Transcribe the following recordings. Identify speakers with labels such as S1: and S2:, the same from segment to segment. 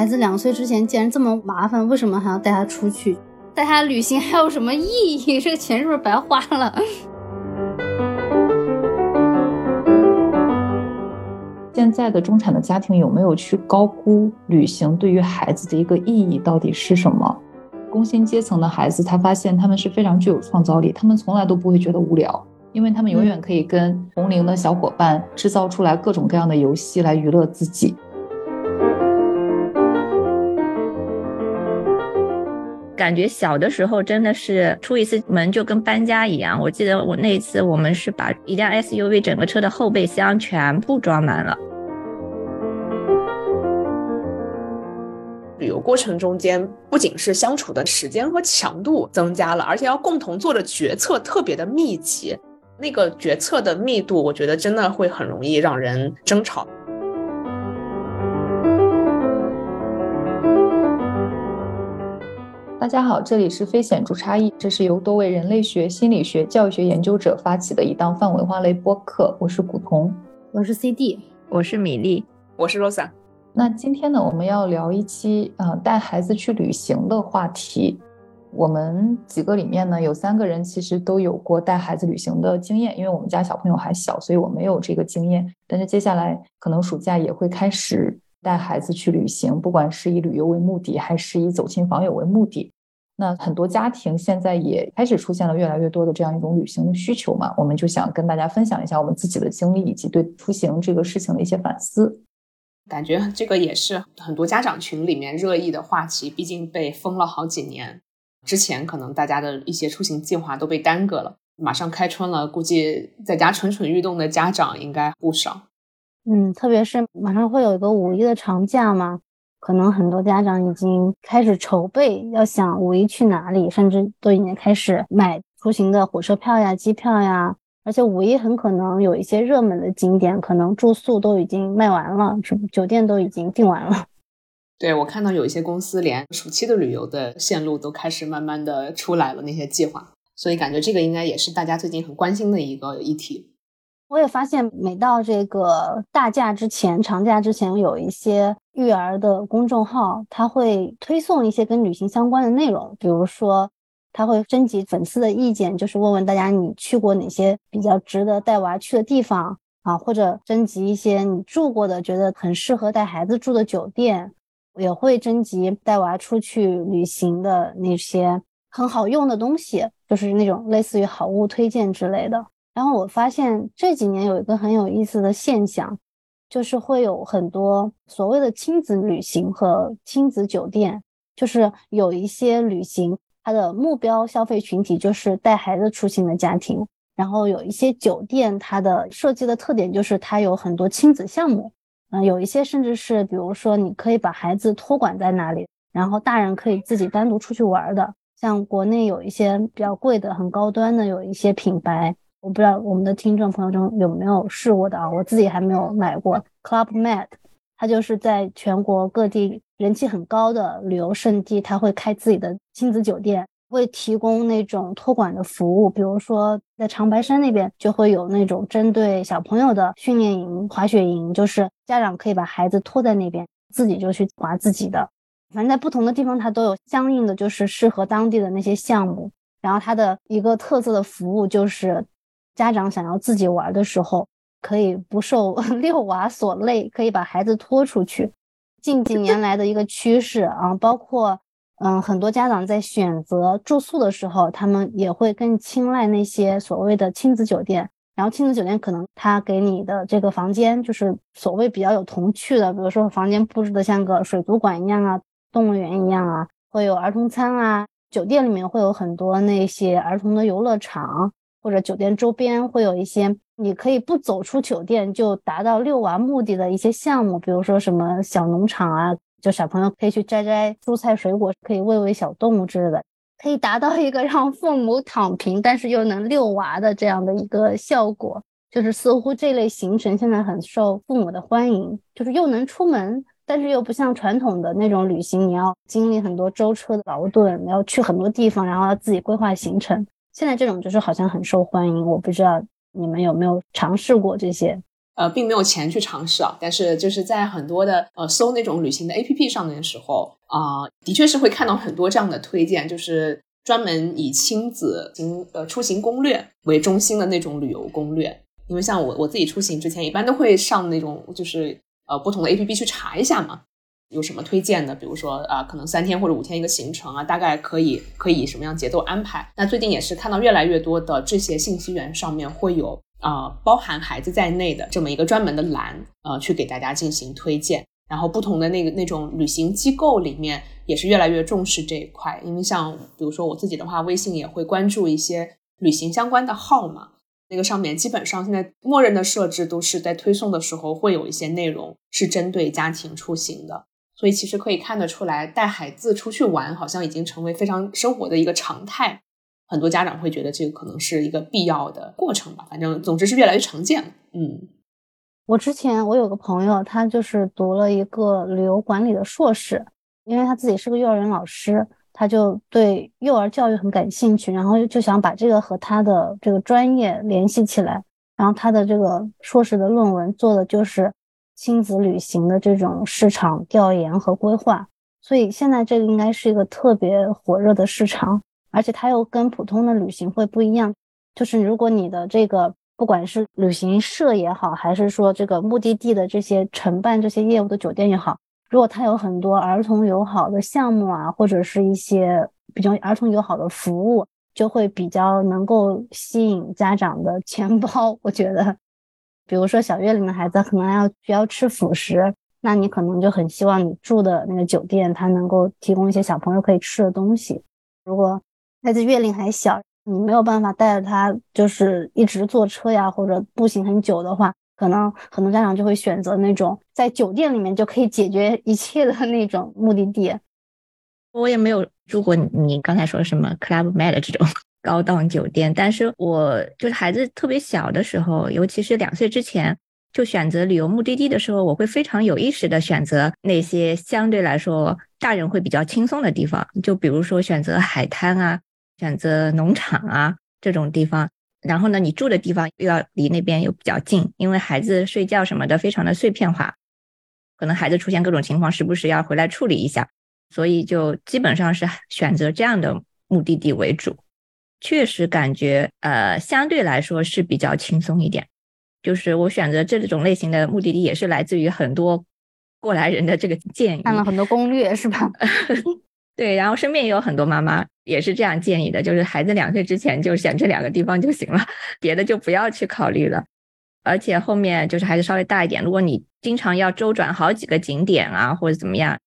S1: 孩子两岁之前既然这么麻烦，为什么还要带他出去？带他旅行还有什么意义？这个钱是不是白花了？
S2: 现在的中产的家庭有没有去高估旅行对于孩子的一个意义到底是什么？工薪阶层的孩子，他发现他们是非常具有创造力，他们从来都不会觉得无聊，因为他们永远可以跟同龄的小伙伴制造出来各种各样的游戏来娱乐自己。
S3: 感觉小的时候真的是出一次门就跟搬家一样。我记得我那一次，我们是把一辆 SUV 整个车的后备箱全部装满了。
S4: 旅游过程中间，不仅是相处的时间和强度增加了，而且要共同做的决策特别的密集。那个决策的密度，我觉得真的会很容易让人争吵。
S2: 大家好，这里是非显著差异，这是由多位人类学、心理学、教育学研究者发起的一档泛文化类播客。我是古潼，
S1: 我是 CD，
S3: 我是米粒，
S4: 我是 Rosa。
S2: 那今天呢，我们要聊一期呃带孩子去旅行的话题。我们几个里面呢，有三个人其实都有过带孩子旅行的经验，因为我们家小朋友还小，所以我没有这个经验。但是接下来可能暑假也会开始。带孩子去旅行，不管是以旅游为目的，还是以走亲访友为目的，那很多家庭现在也开始出现了越来越多的这样一种旅行的需求嘛。我们就想跟大家分享一下我们自己的经历，以及对出行这个事情的一些反思。
S4: 感觉这个也是很多家长群里面热议的话题，毕竟被封了好几年，之前可能大家的一些出行计划都被耽搁了。马上开春了，估计在家蠢蠢欲动的家长应该不少。
S1: 嗯，特别是马上会有一个五一的长假嘛，可能很多家长已经开始筹备，要想五一去哪里，甚至都已经开始买出行的火车票呀、机票呀。而且五一很可能有一些热门的景点，可能住宿都已经卖完了，什么酒店都已经订完了。
S4: 对我看到有一些公司连暑期的旅游的线路都开始慢慢的出来了那些计划，所以感觉这个应该也是大家最近很关心的一个议题。
S1: 我也发现，每到这个大假之前、长假之前，有一些育儿的公众号，他会推送一些跟旅行相关的内容。比如说，他会征集粉丝的意见，就是问问大家你去过哪些比较值得带娃去的地方啊，或者征集一些你住过的、觉得很适合带孩子住的酒店，也会征集带娃出去旅行的那些很好用的东西，就是那种类似于好物推荐之类的。然后我发现这几年有一个很有意思的现象，就是会有很多所谓的亲子旅行和亲子酒店，就是有一些旅行它的目标消费群体就是带孩子出行的家庭，然后有一些酒店它的设计的特点就是它有很多亲子项目，嗯，有一些甚至是比如说你可以把孩子托管在那里，然后大人可以自己单独出去玩的，像国内有一些比较贵的、很高端的有一些品牌。我不知道我们的听众朋友中有没有试过的啊？我自己还没有买过 Club Med，它就是在全国各地人气很高的旅游胜地，它会开自己的亲子酒店，会提供那种托管的服务。比如说在长白山那边就会有那种针对小朋友的训练营、滑雪营，就是家长可以把孩子托在那边，自己就去滑自己的。反正在不同的地方，它都有相应的就是适合当地的那些项目。然后它的一个特色的服务就是。家长想要自己玩的时候，可以不受 遛娃所累，可以把孩子拖出去。近几年来的一个趋势啊，包括嗯，很多家长在选择住宿的时候，他们也会更青睐那些所谓的亲子酒店。然后亲子酒店可能他给你的这个房间就是所谓比较有童趣的，比如说房间布置的像个水族馆一样啊，动物园一样啊，会有儿童餐啊。酒店里面会有很多那些儿童的游乐场。或者酒店周边会有一些，你可以不走出酒店就达到遛娃目的的一些项目，比如说什么小农场啊，就小朋友可以去摘摘蔬菜水果，可以喂喂小动物之类的，可以达到一个 让父母躺平，但是又能遛娃的这样的一个效果。就是似乎这类行程现在很受父母的欢迎，就是又能出门，但是又不像传统的那种旅行，你要经历很多舟车劳顿，你要去很多地方，然后要自己规划行程。现在这种就是好像很受欢迎，我不知道你们有没有尝试过这些。
S4: 呃，并没有钱去尝试啊。但是就是在很多的呃搜那种旅行的 A P P 上面的时候啊，的确是会看到很多这样的推荐，就是专门以亲子行呃出行攻略为中心的那种旅游攻略。因为像我我自己出行之前，一般都会上那种就是呃不同的 A P P 去查一下嘛。有什么推荐的？比如说啊，可能三天或者五天一个行程啊，大概可以可以什么样节奏安排？那最近也是看到越来越多的这些信息源上面会有啊，包含孩子在内的这么一个专门的栏，呃，去给大家进行推荐。然后不同的那个那种旅行机构里面也是越来越重视这一块，因为像比如说我自己的话，微信也会关注一些旅行相关的号嘛，那个上面基本上现在默认的设置都是在推送的时候会有一些内容是针对家庭出行的。所以其实可以看得出来，带孩子出去玩好像已经成为非常生活的一个常态。很多家长会觉得这个可能是一个必要的过程吧。反正总之是越来越常见了。嗯，
S1: 我之前我有个朋友，他就是读了一个旅游管理的硕士，因为他自己是个幼儿园老师，他就对幼儿教育很感兴趣，然后就想把这个和他的这个专业联系起来。然后他的这个硕士的论文做的就是。亲子旅行的这种市场调研和规划，所以现在这个应该是一个特别火热的市场，而且它又跟普通的旅行会不一样。就是如果你的这个不管是旅行社也好，还是说这个目的地的这些承办这些业务的酒店也好，如果它有很多儿童友好的项目啊，或者是一些比较儿童友好的服务，就会比较能够吸引家长的钱包。我觉得。比如说小月龄的孩子可能要需要吃辅食，那你可能就很希望你住的那个酒店它能够提供一些小朋友可以吃的东西。如果孩子月龄还小，你没有办法带着他就是一直坐车呀或者步行很久的话，可能很多家长就会选择那种在酒店里面就可以解决一切的那种目的地。
S3: 我也没有住过你刚才说什么 Club Med 这种。高档酒店，但是我就是孩子特别小的时候，尤其是两岁之前，就选择旅游目的地的时候，我会非常有意识的选择那些相对来说大人会比较轻松的地方，就比如说选择海滩啊，选择农场啊这种地方。然后呢，你住的地方又要离那边又比较近，因为孩子睡觉什么的非常的碎片化，可能孩子出现各种情况，时不时要回来处理一下，所以就基本上是选择这样的目的地为主。确实感觉，呃，相对来说是比较轻松一点。就是我选择这种类型的目的地，也是来自于很多过来人的这个建议，
S1: 看了很多攻略，是吧？
S3: 对，然后身边也有很多妈妈也是这样建议的，就是孩子两岁之前就选这两个地方就行了，别的就不要去考虑了。而且后面就是孩子稍微大一点，如果你经常要周转好几个景点啊，或者怎么样，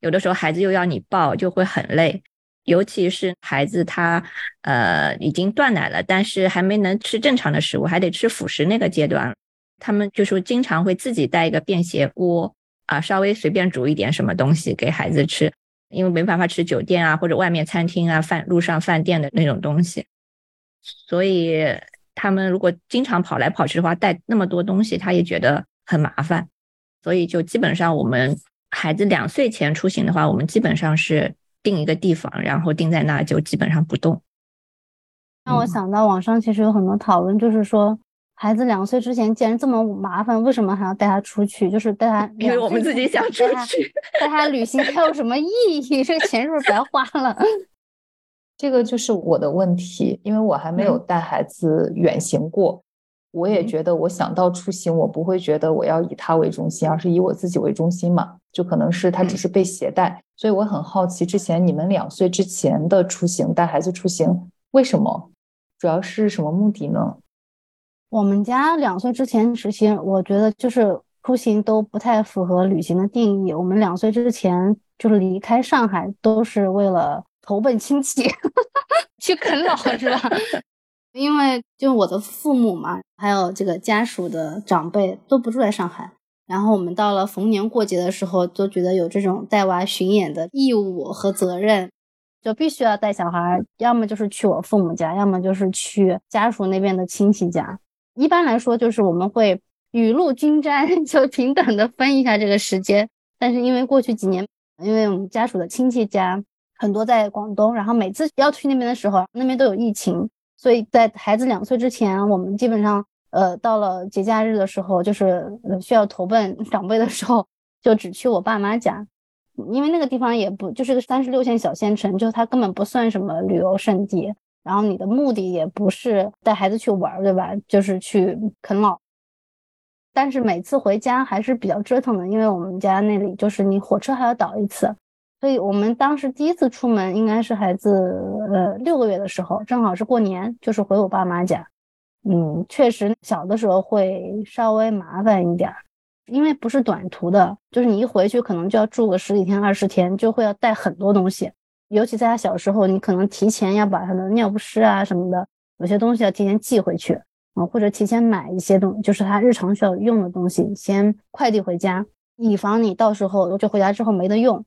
S3: 有的时候孩子又要你抱，就会很累。尤其是孩子他呃已经断奶了，但是还没能吃正常的食物，还得吃辅食那个阶段，他们就说经常会自己带一个便携锅啊，稍微随便煮一点什么东西给孩子吃，因为没办法吃酒店啊或者外面餐厅啊饭路上饭店的那种东西，所以他们如果经常跑来跑去的话，带那么多东西他也觉得很麻烦，所以就基本上我们孩子两岁前出行的话，我们基本上是。定一个地方，然后定在那就基本上不动。
S1: 让我想到网上其实有很多讨论，就是说孩子两岁之前既然这么麻烦，为什么还要带他出去？就是带他，
S3: 因为我们自己想出去，
S1: 带他旅行 还有什么意义？这个钱是不是白花了？
S2: 这个就是我的问题，因为我还没有带孩子远行过。我也觉得，我想到出行，我不会觉得我要以他为中心，而是以我自己为中心嘛。就可能是他只是被携带，所以我很好奇，之前你们两岁之前的出行，带孩子出行，为什么？主要是什么目的呢？
S1: 我们家两岁之前实行，我觉得就是出行都不太符合旅行的定义。我们两岁之前就是离开上海，都是为了投奔亲戚，去啃老，是吧？因为就我的父母嘛，还有这个家属的长辈都不住在上海，然后我们到了逢年过节的时候，都觉得有这种带娃巡演的义务和责任，就必须要带小孩，要么就是去我父母家，要么就是去家属那边的亲戚家。一般来说，就是我们会雨露均沾，就平等的分一下这个时间。但是因为过去几年，因为我们家属的亲戚家很多在广东，然后每次要去那边的时候，那边都有疫情。所以在孩子两岁之前，我们基本上呃，到了节假日的时候，就是需要投奔 长辈的时候，就只去我爸妈家，因为那个地方也不就是个三十六线小县城，就它根本不算什么旅游胜地。然后你的目的也不是带孩子去玩，对吧？就是去啃老。但是每次回家还是比较折腾的，因为我们家那里就是你火车还要倒一次，所以我们当时第一次出门应该是孩子呃六个月的时候，正好是过年，就是回我爸妈家。嗯，确实小的时候会稍微麻烦一点，因为不是短途的，就是你一回去可能就要住个十几天、二十天，就会要带很多东西。尤其在他小时候，你可能提前要把他的尿不湿啊什么的，有些东西要提前寄回去啊，或者提前买一些东，就是他日常需要用的东西，先快递回家，以防你到时候就回家之后没得用。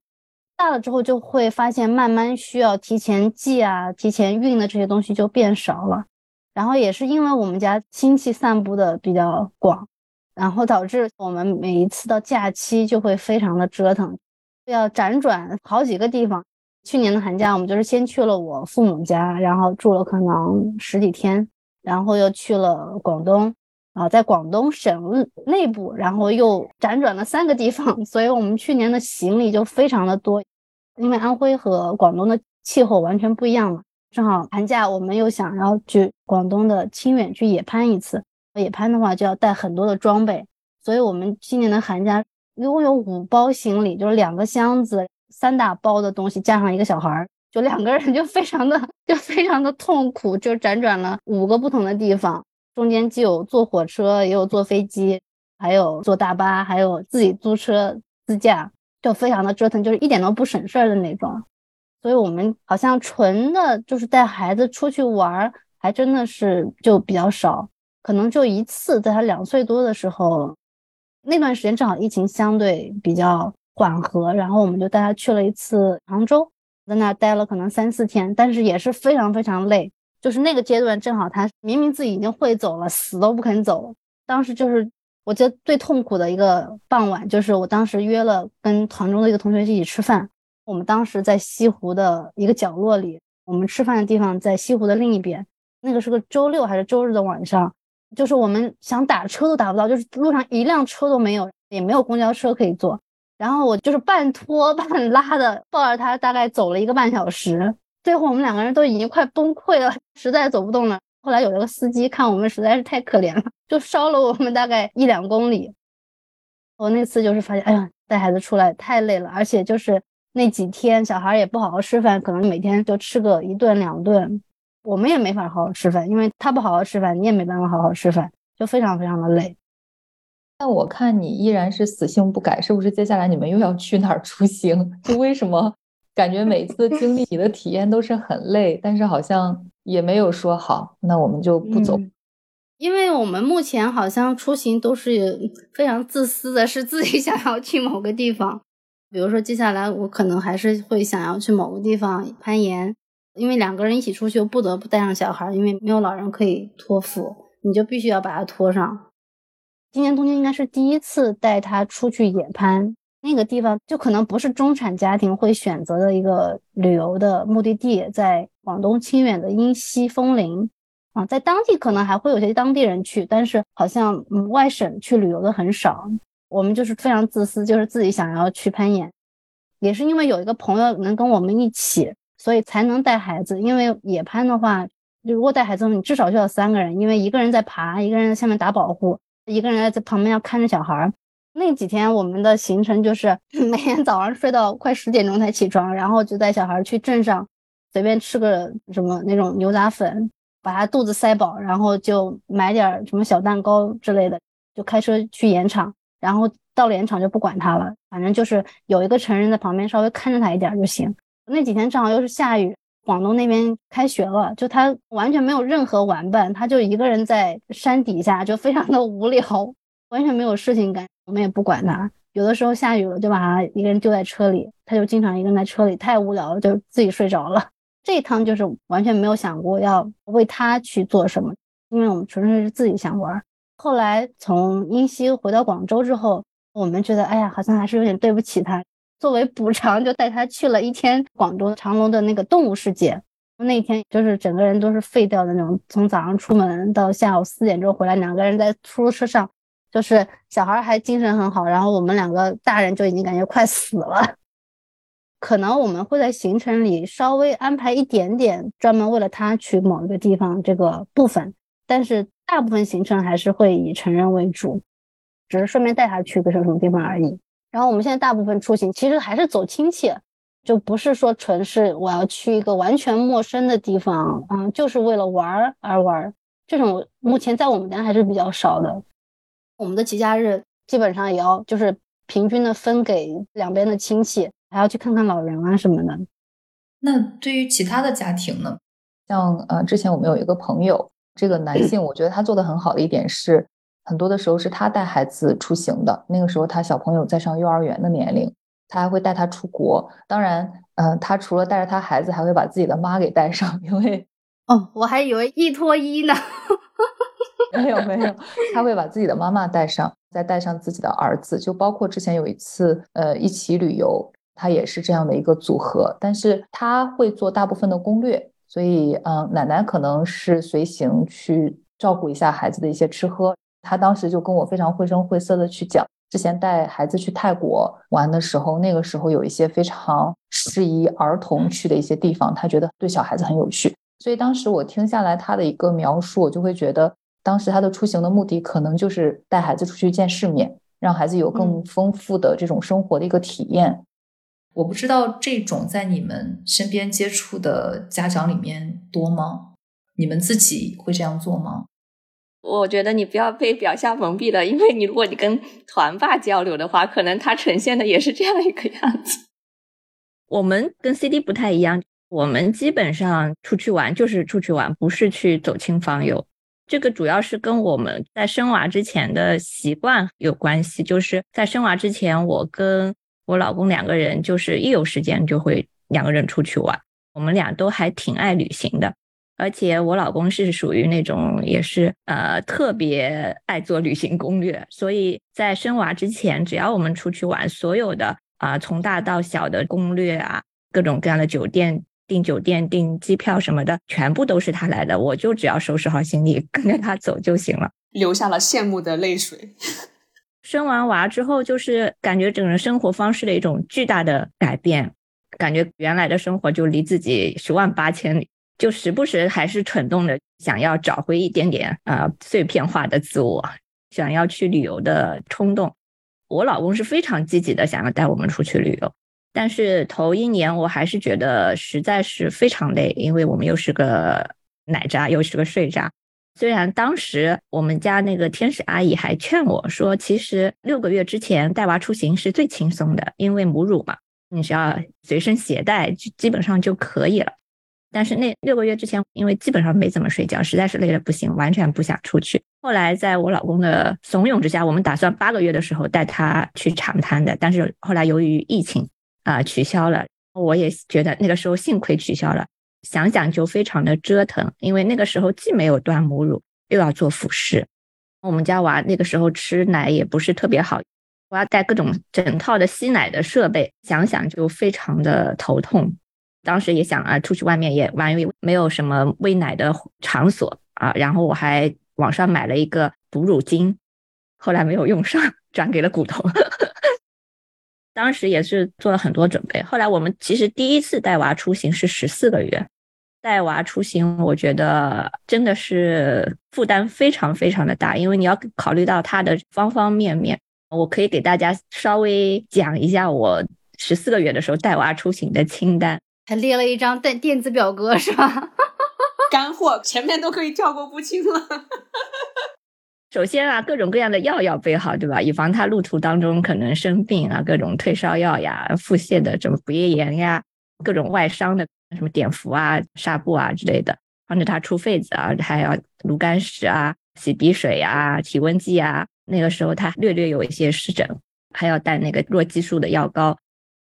S1: 大了之后就会发现，慢慢需要提前寄啊、提前运的这些东西就变少了。然后也是因为我们家亲戚散布的比较广，然后导致我们每一次到假期就会非常的折腾，要辗转好几个地方。去年的寒假，我们就是先去了我父母家，然后住了可能十几天，然后又去了广东，啊，在广东省内部，然后又辗转了三个地方，所以我们去年的行李就非常的多，因为安徽和广东的气候完全不一样嘛。正好寒假我们又想要去广东的清远去野攀一次，野攀的话就要带很多的装备，所以我们今年的寒假一共有五包行李，就是两个箱子。三大包的东西加上一个小孩儿，就两个人就非常的就非常的痛苦，就辗转了五个不同的地方，中间既有坐火车，也有坐飞机，还有坐大巴，还有自己租车自驾，就非常的折腾，就是一点都不省事儿的那种。所以我们好像纯的就是带孩子出去玩儿，还真的是就比较少，可能就一次，在他两岁多的时候，那段时间正好疫情相对比较。缓和，然后我们就带他去了一次杭州，在那待了可能三四天，但是也是非常非常累。就是那个阶段，正好他明明自己已经会走了，死都不肯走。当时就是我觉得最痛苦的一个傍晚，就是我当时约了跟团中的一个同学一起吃饭。我们当时在西湖的一个角落里，我们吃饭的地方在西湖的另一边。那个是个周六还是周日的晚上，就是我们想打车都打不到，就是路上一辆车都没有，也没有公交车可以坐。然后我就是半拖半拉的抱着他，大概走了一个半小时。最后我们两个人都已经快崩溃了，实在走不动了。后来有一个司机看我们实在是太可怜了，就捎了我们大概一两公里。我那次就是发现，哎呀，带孩子出来太累了，而且就是那几天小孩也不好好吃饭，可能每天就吃个一顿两顿，我们也没法好好吃饭，因为他不好好吃饭，你也没办法好好吃饭，就非常非常的累。
S2: 但我看你依然是死性不改，是不是？接下来你们又要去哪儿出行？就为什么感觉每次经历你的体验都是很累，但是好像也没有说好，那我们就不走。
S1: 因为我们目前好像出行都是非常自私的，是自己 想要去某个地方。比如说接下来我可能还是会想要去某个地方攀岩，因为两个人一起出去，不得不带上小孩，因为没有老人可以托付，你就必须要把他拖上。今年冬天应该是第一次带他出去野攀，那个地方就可能不是中产家庭会选择的一个旅游的目的地，在广东清远的英西枫林啊，在当地可能还会有些当地人去，但是好像嗯外省去旅游的很少。我们就是非常自私，就是自己想要去攀岩，也是因为有一个朋友能跟我们一起，所以才能带孩子。因为野攀的话，如果带孩子，你至少需要三个人，因为一个人在爬，一个人在下面打保护。一个人在旁边要看着小孩儿，那几天我们的行程就是 每天早上睡到快十点钟才起床，然后就带小孩去镇上随便吃个什么那种牛杂粉，把他肚子塞饱，然后就买点什么小蛋糕之类的，就开车去盐场，然后到了盐场就不管他了，反正就是有一个成人在旁边稍微看着他一点就行。那几天正好又是下雨。广东那边开学了，就他完全没有任何玩伴，他就一个人在山底下，就非常的无聊，完全没有事情干。我们也不管他，有的时候下雨了，就把他一个人丢在车里，他就经常一个人在车里，太无聊了，就自己睡着了。这一趟就是完全没有想过要为他去做什么，因为我们纯粹是自己想玩。后来从英西回到广州之后，我们觉得，哎呀，好像还是有点对不起他。作为补偿，就带他去了一天广州长隆的那个动物世界。那天就是整个人都是废掉的那种，从早上出门到下午四点钟回来，两个人在出租车上，就是小孩还精神很好，然后我们两个大人就已经感觉快死了。可能我们会在行程里稍微安排一点点专门为了他去某一个地方这个部分，但是大部分行程还是会以成人为主，只是顺便带他去个什么什么地方而已。然后我们现在大部分出行其实还是走亲戚。就不是说纯是我要去一个完全陌生的地方，嗯，就是为了玩而玩。这种目前在我们家还是比较少的。我们的节假日基本上也要就是平均的分给两边的亲戚，还要去看看老人啊什么的。
S2: 那对于其他的家庭呢？像呃，之前我们有一个朋友，这个男性，我觉得他做的很好的一点是，很多的时候是他带孩子出行的。那个时候他小朋友在上幼儿园的年龄。他还会带他出国，当然，呃，他除了带着他孩子，还会把自己的妈给带上，因为
S1: 哦，我还以为一拖一呢，
S2: 没有没有，他会把自己的妈妈带上，再带上自己的儿子，就包括之前有一次，呃，一起旅游，他也是这样的一个组合，但是他会做大部分的攻略，所以，嗯，奶奶可能是随行去照顾一下孩子的一些吃喝，他当时就跟我非常绘声绘色的去讲。之前带孩子去泰国玩的时候，那个时候有一些非常适宜儿童去的一些地方，他觉得对小孩子很有趣。所以当时我听下来他的一个描述，我就会觉得，当时他的出行的目的可能就是带孩子出去见世面，让孩子有更丰富的这种生活的一个体验。我不知道这种在你们身边接触的家长里面多吗？你们自己会这样做吗？
S3: 我觉得你不要被表象蒙蔽了，因为你如果你跟团爸交流的话，可能他呈现的也是这样一个样子。我们跟 CD 不太一样，我们基本上出去玩就是出去玩，不是去走亲访友。这个主要是跟我们在生娃之前的习惯有关系。就是在生娃之前，我跟我老公两个人就是一有时间就会两个人出去玩，我们俩都还挺爱旅行的。而且我老公是属于那种也是呃特别爱做旅行攻略，所以在生娃之前，只要我们出去玩，所有的啊从大到小的攻略啊，各种各样的酒店订酒店、订机票什么的，全部都是他来的，我就只要收拾好行李，跟着他走就行了。
S4: 流下了羡慕的泪水。
S3: 生完娃之后，就是感觉整个生活方式的一种巨大的改变，感觉原来的生活就离自己十万八千里。就时不时还是蠢动的，想要找回一点点啊碎片化的自我，想要去旅游的冲动。我老公是非常积极的，想要带我们出去旅游。但是头一年我还是觉得实在是非常累，因为我们又是个奶渣，又是个睡渣。虽然当时我们家那个天使阿姨还劝我说，其实六个月之前带娃出行是最轻松的，因为母乳嘛，你只要随身携带，就基本上就可以了。但是那六个月之前，因为基本上没怎么睡觉，实在是累得不行，完全不想出去。后来在我老公的怂恿之下，我们打算八个月的时候带他去长滩的，但是后来由于疫情啊取消了。我也觉得那个时候幸亏取消了，想想就非常的折腾，因为那个时候既没有断母乳，又要做辅食。我们家娃那个时候吃奶也不是特别好，我要带各种整套的吸奶的设备，想想就非常的头痛。当时也想啊，出去外面也万一没有什么喂奶的场所啊，然后我还网上买了一个哺乳巾，后来没有用上，转给了骨头。当时也是做了很多准备。后来我们其实第一次带娃出行是十四个月，带娃出行，我觉得真的是负担非常非常的大，因为你要考虑到他的方方面面。我可以给大家稍微讲一下我十四个月的时候带娃出行的清单。
S1: 还列了一张电电子表格是吧？
S4: 干货前面都可以跳过不清了。
S3: 首先啊，各种各样的药要备好，对吧？以防他路途当中可能生病啊，各种退烧药呀、腹泻的什么不夜炎呀、各种外伤的什么碘伏啊、纱布啊之类的，防止他出痱子啊，还要炉甘石啊、洗鼻水啊、体温计啊。那个时候他略略有一些湿疹，还要带那个弱激素的药膏。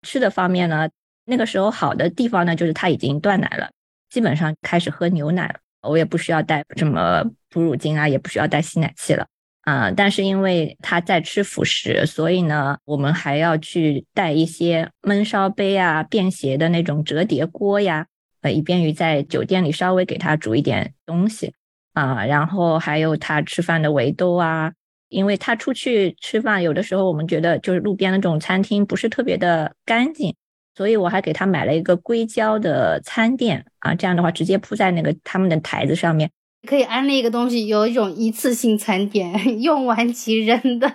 S3: 吃的方面呢？那个时候好的地方呢，就是他已经断奶了，基本上开始喝牛奶了。我也不需要带什么哺乳巾啊，也不需要带吸奶器了啊。但是因为他在吃辅食，所以呢，我们还要去带一些焖烧杯啊、便携的那种折叠锅呀，呃，以便于在酒店里稍微给他煮一点东西啊。然后还有他吃饭的围兜啊，因为他出去吃饭，有的时候我们觉得就是路边的这种餐厅不是特别的干净，所以我还给他买了一个硅胶的餐垫啊，这样的话直接铺在那个他们的台子上面。
S1: 可以安利一个东西，有一种一次性餐垫，用完即扔的。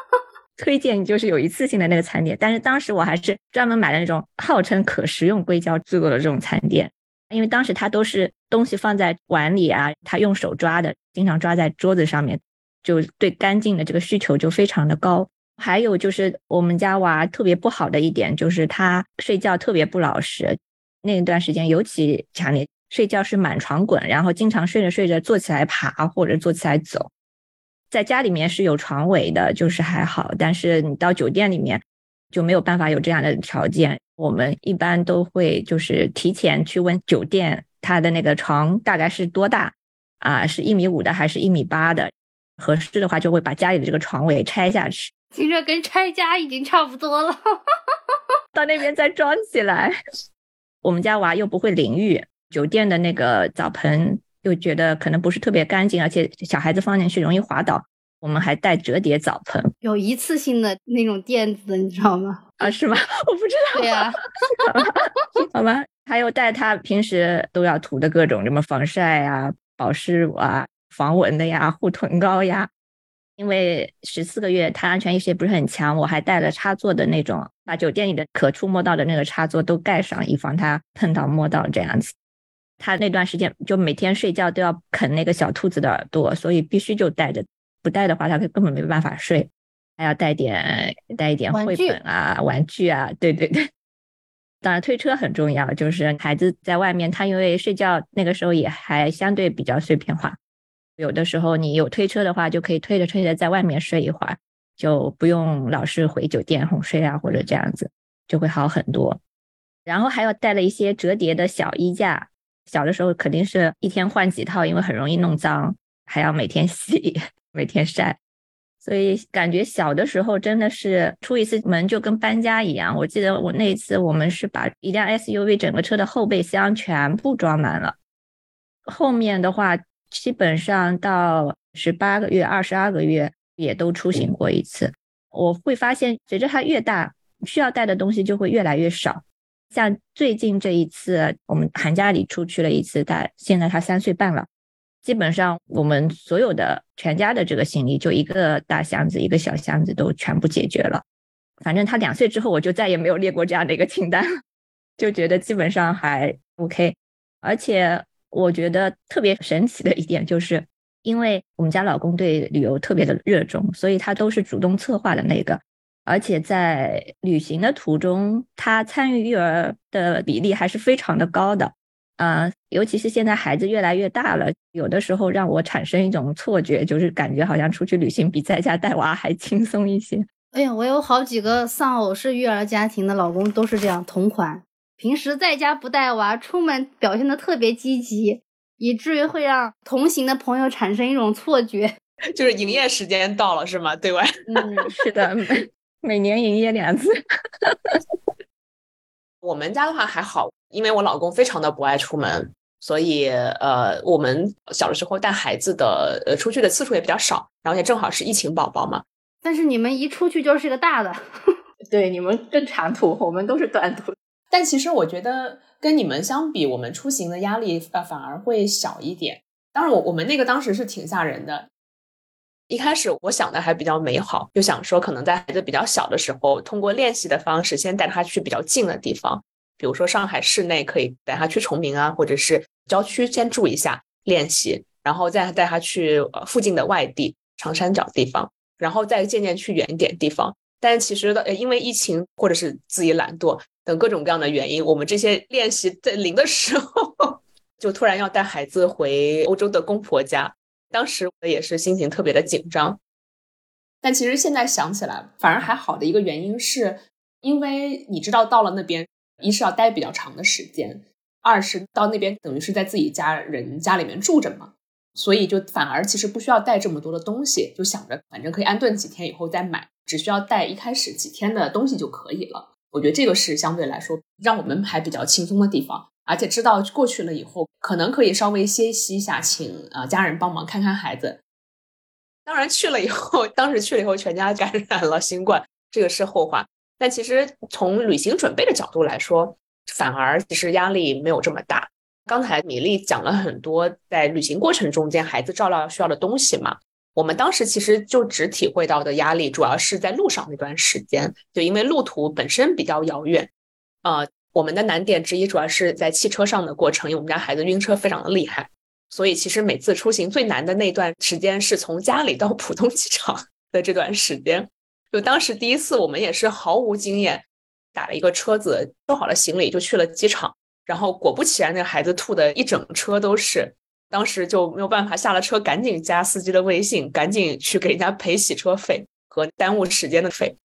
S3: 推荐就是有一次性的那个餐垫，但是当时我还是专门买了那种号称可食用硅胶制作的这种餐垫，因为当时它都是东西放在碗里啊，他用手抓的，经常抓在桌子上面，就对干净的这个需求就非常的高。还有就是我们家娃特别不好的一点就是他睡觉特别不老实，那一段时间尤其强烈。睡觉是满床滚，然后经常睡着睡着坐起来爬或者坐起来走。在家里面是有床尾的，就是还好，但是你到酒店里面就没有办法有这样的条件。我们一般都会就是提前去问酒店，他的那个床大概是多大啊？是一米五的还是一米八的？合适的话就会把家里的这个床尾拆下去。
S1: 听着跟拆家已经差不多了，
S3: 到那边再装起来。我们家娃又不会淋浴。酒店的那个澡盆又觉得可能不是特别干净，而且小孩子放进去容易滑倒。我们还带折叠澡盆，
S1: 有一次性的那种垫子，你知道吗？
S3: 啊，是吗？我不知道。
S1: 对呀，
S3: 好吧。还有带他平时都要涂的各种什么防晒呀、保湿乳啊、防蚊的呀、护臀膏呀。因为十四个月他安全意识也不是很强，我还带了插座的那种，把酒店里的可触摸到的那个插座都盖上，以防他碰到摸到这样子。他那段时间就每天睡觉都要啃那个小兔子的耳朵，所以必须就带着，不带的话他根本没办法睡。还要带点带一点绘本啊、玩具啊，对对对。当然推车很重要，就是孩子在外面，他因为睡觉那个时候也还相对比较碎片化，有的时候你有推车的话，就可以推着推着在外面睡一会儿，就不用老是回酒店哄睡啊或者这样子，就会好很多。然后还要带了一些折叠的小衣架。小的时候肯定是一天换几套，因为很容易弄脏，还要每天洗、每天晒，所以感觉小的时候真的是出一次门就跟搬家一样。我记得我那一次，我们是把一辆 SUV 整个车的后备箱全部装满了。后面的话，基本上到十八个月、二十二个月也都出行过一次。我会发现，随着他越大，需要带的东西就会越来越少。像最近这一次，我们寒假里出去了一次，他现在他三岁半了，基本上我们所有的全家的这个行李，就一个大箱子、一个小箱子都全部解决了。反正他两岁之后，我就再也没有列过这样的一个清单，就觉得基本上还 OK。而且我觉得特别神奇的一点就是，因为我们家老公对旅游特别的热衷，所以他都是主动策划的那个。而且在旅行的途中，他参与育儿的比例还是非常的高的，啊，尤其是现在孩子越来越大了，有的时候让我产生一种错觉，就是感觉好像出去旅行比在家带娃还轻松一些。
S1: 哎呀，我有好几个丧偶式育儿家庭的老公都是这样，同款，平时在家不带娃，出门表现的特别积极，以至于会让同行的朋友产生一种错觉，
S4: 就是营业时间到了是吗？对外？
S3: 嗯，是的。每每年营业两次，
S4: 我们家的话还好，因为我老公非常的不爱出门，所以呃，我们小的时候带孩子的呃出去的次数也比较少，然后也正好是疫情宝宝嘛。
S1: 但是你们一出去就是个大的，
S2: 对，你们更长途，我们都是短途。
S4: 但其实我觉得跟你们相比，我们出行的压力呃反而会小一点。当然，我我们那个当时是挺吓人的。一开始我想的还比较美好，就想说可能在孩子比较小的时候，通过练习的方式，先带他去比较近的地方，比如说上海市内可以带他去崇明啊，或者是郊区先住一下练习，然后再带他去呃附近的外地长三角地方，然后再渐渐去远一点地方。但其实的，因为疫情或者是自己懒惰等各种各样的原因，我们这些练习在零的时候，就突然要带孩子回欧洲的公婆家。当时我也是心情特别的紧张，但其实现在想起来，反而还好的一个原因是，因为你知道到了那边，一是要待比较长的时间，二是到那边等于是在自己家人家里面住着嘛，所以就反而其实不需要带这么多的东西，就想着反正可以安顿几天以后再买，只需要带一开始几天的东西就可以了。我觉得这个是相对来说让我们还比较轻松的地方。而且知道过去了以后，可能可以稍微歇息一下，请呃家人帮忙看看孩子。当然去了以后，当时去了以后，全家感染了新冠，这个是后话。但其实从旅行准备的角度来说，反而其实压力没有这么大。刚才米粒讲了很多在旅行过程中间孩子照料需要的东西嘛，我们当时其实就只体会到的压力，主要是在路上那段时间，就因为路途本身比较遥远，呃，我们的难点之一主要是在汽车上的过程，因为我们家孩子晕车非常的厉害。所以其实每次出行最难的那段时间是从家里到浦东机场的这段时间。就当时第一次，我们也是毫无经验，打了一个车子，收好了行李就去了机场。然后果不其然，那个孩子吐的一整车都是。当时就没有办法，下了车赶紧加司机的微信，赶紧去给人家赔洗车费和耽误时间的费。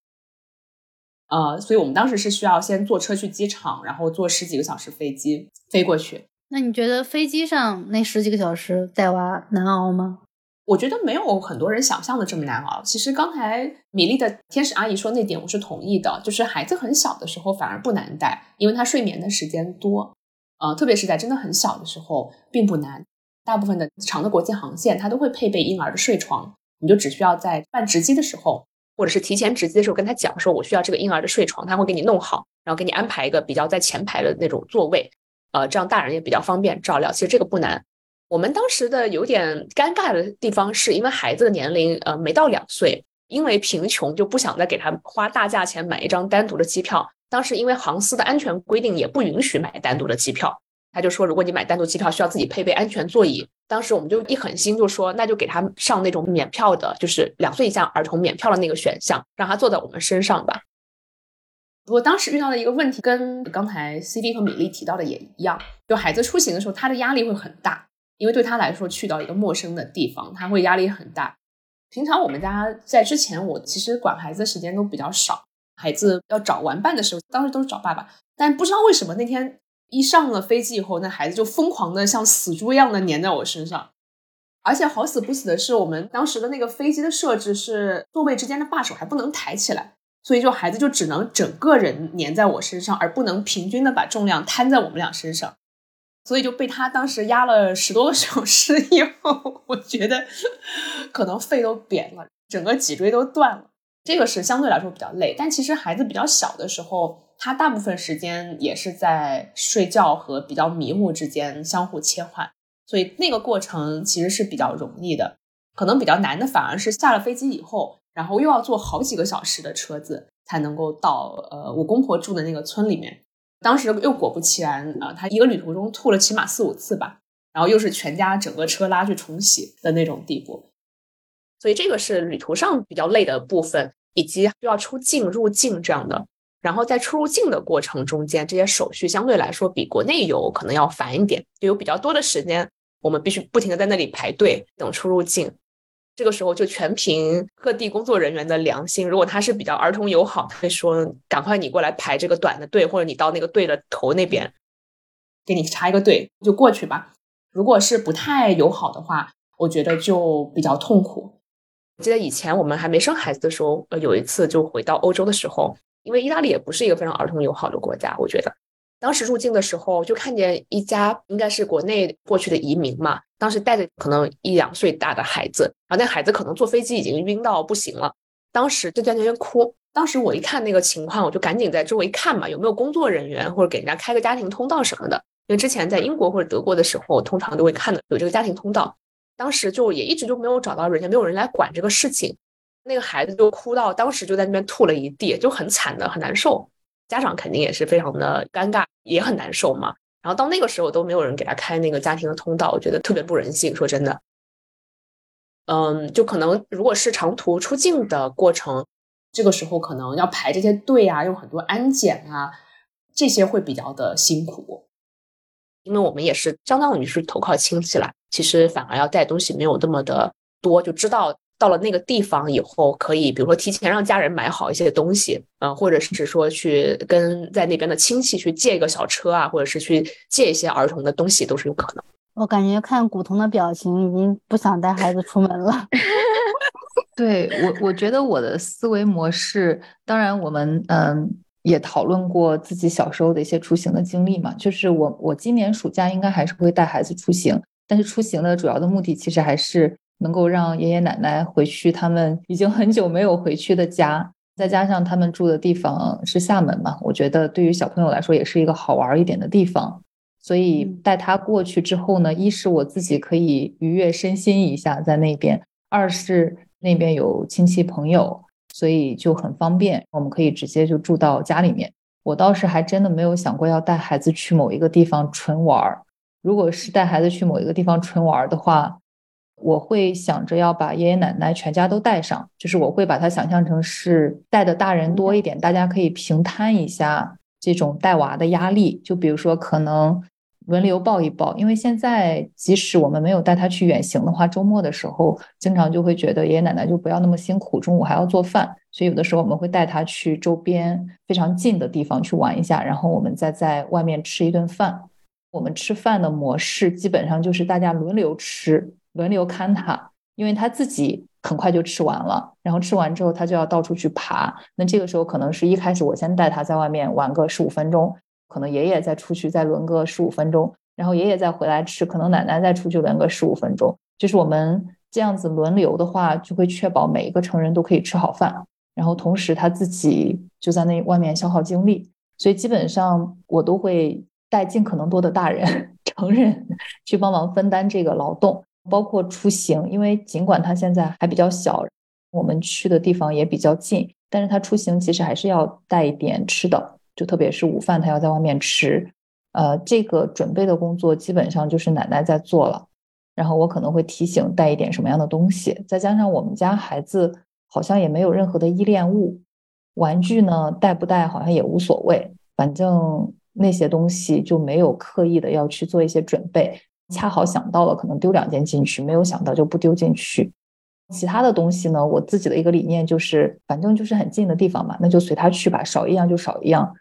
S4: 呃，所以我们当时是需要先坐车去机场，然后坐十几个小时飞机飞过去。
S1: 那你觉得飞机上那十几个小时带娃难熬吗？
S4: 我觉得没有很多人想象的这么难熬。其实刚才米粒的天使阿姨说那点我是同意的，就是孩子很小的时候反而不难带，因为他睡眠的时间多。呃，特别是在真的很小的时候并不难。大部分的长的国际航线它都会配备婴儿的睡床，你就只需要在办值机的时候，或者是提前值机的时候跟他讲说我需要这个婴儿的睡床，他会给你弄好，然后给你安排一个比较在前排的那种座位。呃，这样大人也比较方便照料。其实这个不难。我们当时的有点尴尬的地方，是因为孩子的年龄呃没到两岁，因为贫穷就不想再给他花大价钱买一张单独的机票。当时因为航司的安全规定也不允许买单独的机票，他就说如果你买单独机票需要自己配备安全座椅。当时我们就一狠心就说那就给他上那种免票的，就是两岁以下儿童免票的那个选项，让他坐在我们身上吧。我当时遇到的一个问题，跟刚才 C D 和米粒提到的也一样，就孩子出行的时候，他的压力会很大，因为对他来说，去到一个陌生的地方，他会压力很大。平常我们家在之前，我其实管孩子的时间都比较少，孩子要找玩伴的时候，当时都是找爸爸。但不知道为什么那天一上了飞机以后，那孩子就疯狂的像死猪一样的粘在我身上，而且好死不死的是，我们当时的那个飞机的设置是座位之间的把手还不能抬起来。所以，就孩子就只能整个人粘在我身上，而不能平均的把重量摊在我们俩身上。所以就被他当时压了十多个小时以后，我觉得可能肺都扁了，整个脊椎都断了。这个是相对来说比较累，但其实孩子比较小的时候，他大部分时间也是在睡觉和比较迷糊之间相互切换，所以那个过程其实是比较容易的。可能比较难的反而是下了飞机以后。然后又要坐好几个小时的车子才能够到呃我公婆住的那个村里面，当时又果不其然啊，他一个旅途中吐了起码四五次吧，然后又是全家整个车拉去重洗的那种地步，所以这个是旅途上比较累的部分，以及需要出境入境这样的。然后在出入境的过程中间，这些手续相对来说比国内游可能要烦一点，就有比较多的时间，我们必须不停的在那里排队等出入境。这个时候就全凭各地工作人员的良心。如果他是比较儿童友好，他会说：“赶快你过来排这个短的队，或者你到那个队的头那边，给你插一个队，就过去吧。”如果是不太友好的话，我觉得就比较痛苦。记得以前我们还没生孩子的时候，呃，有一次就回到欧洲的时候，因为意大利也不是一个非常儿童友好的国家，我觉得。当时入境的时候，就看见一家应该是国内过去的移民嘛，当时带着可能一两岁大的孩子，然后那孩子可能坐飞机已经晕到不行了，当时就在那边哭。当时我一看那个情况，我就赶紧在周围看嘛，有没有工作人员或者给人家开个家庭通道什么的。因为之前在英国或者德国的时候，通常都会看的有这个家庭通道。当时就也一直就没有找到人家，没有人来管这个事情。那个孩子就哭到当时就在那边吐了一地，就很惨的，很难受。家长肯定也是非常的尴尬，也很难受嘛。然后到那个时候都没有人给他开那个家庭的通道，我觉得特别不人性。说真的，嗯，就可能如果是长途出境的过程，这个时候可能要排这些队啊，有很多安检啊，这些会比较的辛苦。因为我们也是相当于是投靠亲戚了，其实反而要带东西没有那么的多，就知道。到了那个地方以后，可以比如说提前让家人买好一些东西，嗯，或者是说去跟在那边的亲戚去借一个小车啊，或者是去借一些儿童的东西，都是有可能。
S1: 我感觉看古潼的表情，已经不想带孩子出门了。
S2: 对我，我觉得我的思维模式，当然我们嗯也讨论过自己小时候的一些出行的经历嘛。就是我我今年暑假应该还是会带孩子出行，但是出行的主要的目的其实还是能够让爷爷奶奶回去他们已经很久没有回去的家，再加上他们住的地方是厦门嘛，我觉得对于小朋友来说也是一个好玩一点的地方。所以带他过去之后呢，一是我自己可以愉悦身心一下在那边，二是那边有亲戚朋友，所以就很方便，我们可以直接就住到家里面。我倒是还真的没有想过要带孩子去某一个地方纯玩儿。如果是带孩子去某一个地方纯玩儿的话，我会想着要把爷爷奶奶全家都带上，就是我会把它想象成是带的大人多一点，大家可以平摊一下这种带娃的压力。就比如说可能。轮流抱一抱，因为现在即使我们没有带他去远行的话，周末的时候经常就会觉得爷爷奶奶就不要那么辛苦，中午还要做饭，所以有的时候我们会带他去周边非常近的地方去玩一下，然后我们再在外面吃一顿饭。我们吃饭的模式基本上就是大家轮流吃，轮流看他，因为他自己很快就吃完了，然后吃完之后他就要到处去爬，那这个时候可能是一开始我先带他在外面玩个十五分钟。可能爷爷再出去再轮个十五分钟，然后爷爷再回来吃，可能奶奶再出去轮个十五分钟，就是我们这样子轮流的话，就会确保每一个成人都可以吃好饭，然后同时他自己就在那外面消耗精力，所以基本上我都会带尽可能多的大人 成人去帮忙分担这个劳动，包括出行，因为尽管他现在还比较小，我们去的地方也比较近，但是他出行其实还是要带一点吃的。就特别是午饭，他要在外面吃，呃，这个准备的工作基本上就是奶奶在做了，然后我可能会提醒带一点什么样的东西，再加上我们家孩子好像也没有任何的依恋物，玩具呢带不带好像也无所谓，反正那些东西就没有刻意的要去做一些准备，恰好想到了可能丢两件进去，没有想到就不丢进去。其他的东西呢，我自己的一个理念就是，反正就是很近的地方嘛，那就随他去吧，少一样就少一样。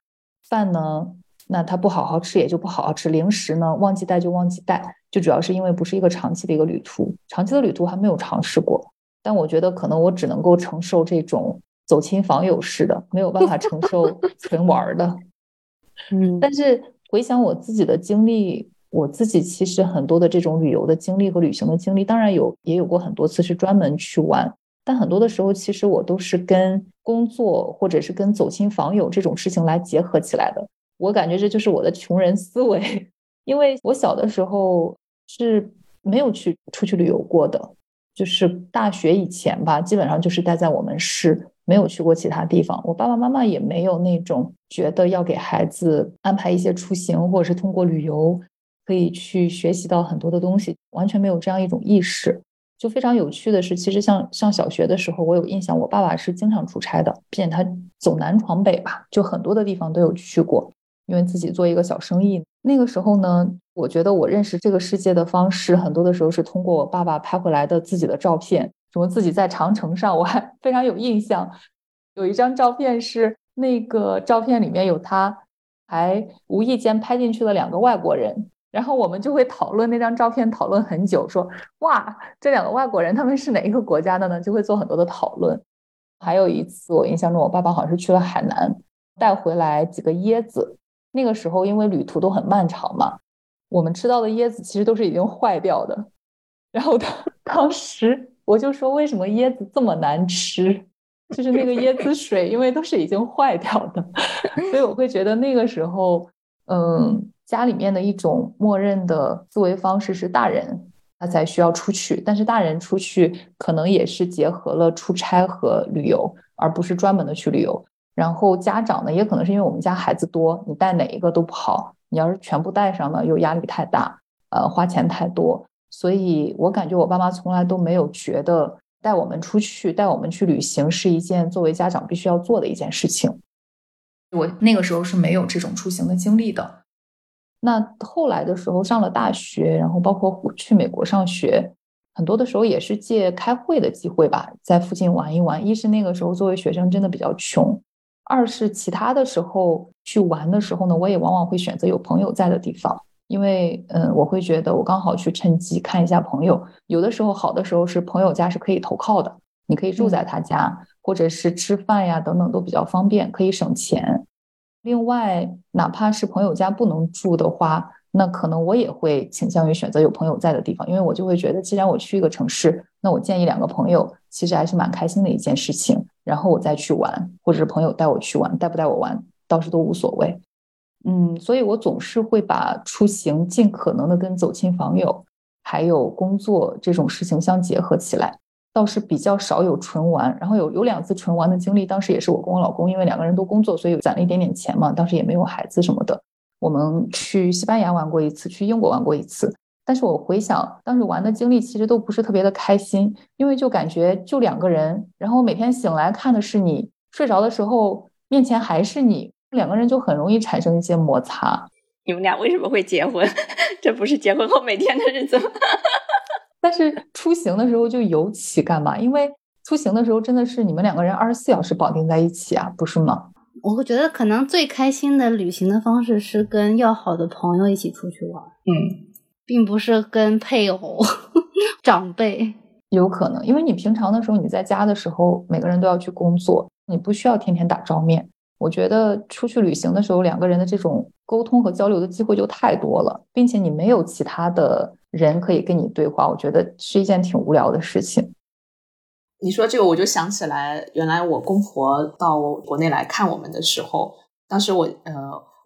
S2: 饭呢，那他不好好吃也就不好好吃。零食呢，忘记带就忘记带，就主要是因为不是一个长期的一个旅途，长期的旅途还没有尝试过。但我觉得可能我只能够承受这种走亲访友式的，没有办法承受纯玩的。
S1: 嗯，
S2: 但是回想我自己的经历，我自己其实很多的这种旅游的经历和旅行的经历，当然有也有过很多次是专门去玩。但很多的时候，其实我都是跟工作或者是跟走亲访友这种事情来结合起来的。我感觉这就是我的穷人思维，因为我小的时候是没有去出去旅游过的，就是大学以前吧，基本上就是待在我们市，没有去过其他地方。我爸爸妈妈也没有那种觉得要给孩子安排一些出行，或者是通过旅游可以去学习到很多的东西，完全没有这样一种意识。就非常有趣的是，其实像上小学的时候，我有印象，我爸爸是经常出差的，并且他走南闯北吧，就很多的地方都有去过。因为自己做一个小生意，那个时候呢，我觉得我认识这个世界的方式，很多的时候是通过我爸爸拍回来的自己的照片，什么自己在长城上，我还非常有印象，有一张照片是那个照片里面有他，还无意间拍进去了两个外国人。然后我们就会讨论那张照片，讨论很久，说哇，这两个外国人他们是哪一个国家的呢？就会做很多的讨论。还有一次，我印象中我爸爸好像是去了海南，带回来几个椰子。那个时候因为旅途都很漫长嘛，我们吃到的椰子其实都是已经坏掉的。然后当当时我就说，为什么椰子这么难吃？就是那个椰子水，因为都是已经坏掉的。所以我会觉得那个时候，嗯。家里面的一种默认的思维方式是大人他才需要出去，但是大人出去可能也是结合了出差和旅游，而不是专门的去旅游。然后家长呢，也可能是因为我们家孩子多，你带哪一个都不好，你要是全部带上呢，又压力太大，呃，花钱太多。所以我感觉我爸妈从来都没有觉得带我们出去、带我们去旅行是一件作为家长必须要做的一件事情。我那个时候是没有这种出行的经历的。那后来的时候上了大学，然后包括去美国上学，很多的时候也是借开会的机会吧，在附近玩一玩。一是那个时候作为学生真的比较穷，二是其他的时候去玩的时候呢，我也往往会选择有朋友在的地方，因为嗯，我会觉得我刚好去趁机看一下朋友。有的时候好的时候是朋友家是可以投靠的，你可以住在他家，或者是吃饭呀等等都比较方便，可以省钱。另外，哪怕是朋友家不能住的话，那可能我也会倾向于选择有朋友在的地方，因为我就会觉得，既然我去一个城市，那我见一两个朋友，其实还是蛮开心的一件事情。然后我再去玩，或者是朋友带我去玩，带不带我玩倒是都无所谓。嗯，所以我总是会把出行尽可能的跟走亲访友，还有工作这种事情相结合起来。倒是比较少有纯玩，然后有有两次纯玩的经历，当时也是我跟我老公，因为两个人都工作，所以攒了一点点钱嘛，当时也没有孩子什么的。我们去西班牙玩过一次，去英国玩过一次。但是我回想当时玩的经历，其实都不是特别的开心，因为就感觉就两个人，然后每天醒来看的是你，睡着的时候面前还是你，两个人就很容易产生一些摩擦。
S3: 你们俩为什么会结婚？这不是结婚后每天的日子吗？
S2: 但是出行的时候就尤其干嘛？因为出行的时候真的是你们两个人二十四小时绑定在一起啊，不是吗？
S1: 我会觉得可能最开心的旅行的方式是跟要好的朋友一起出去玩，
S4: 嗯，
S1: 并不是跟配偶、长辈。
S2: 有可能，因为你平常的时候你在家的时候，每个人都要去工作，你不需要天天打照面。我觉得出去旅行的时候，两个人的这种沟通和交流的机会就太多了，并且你没有其他的。人可以跟你对话，我觉得是一件挺无聊的事情。
S4: 你说这个，我就想起来，原来我公婆到国内来看我们的时候，当时我呃，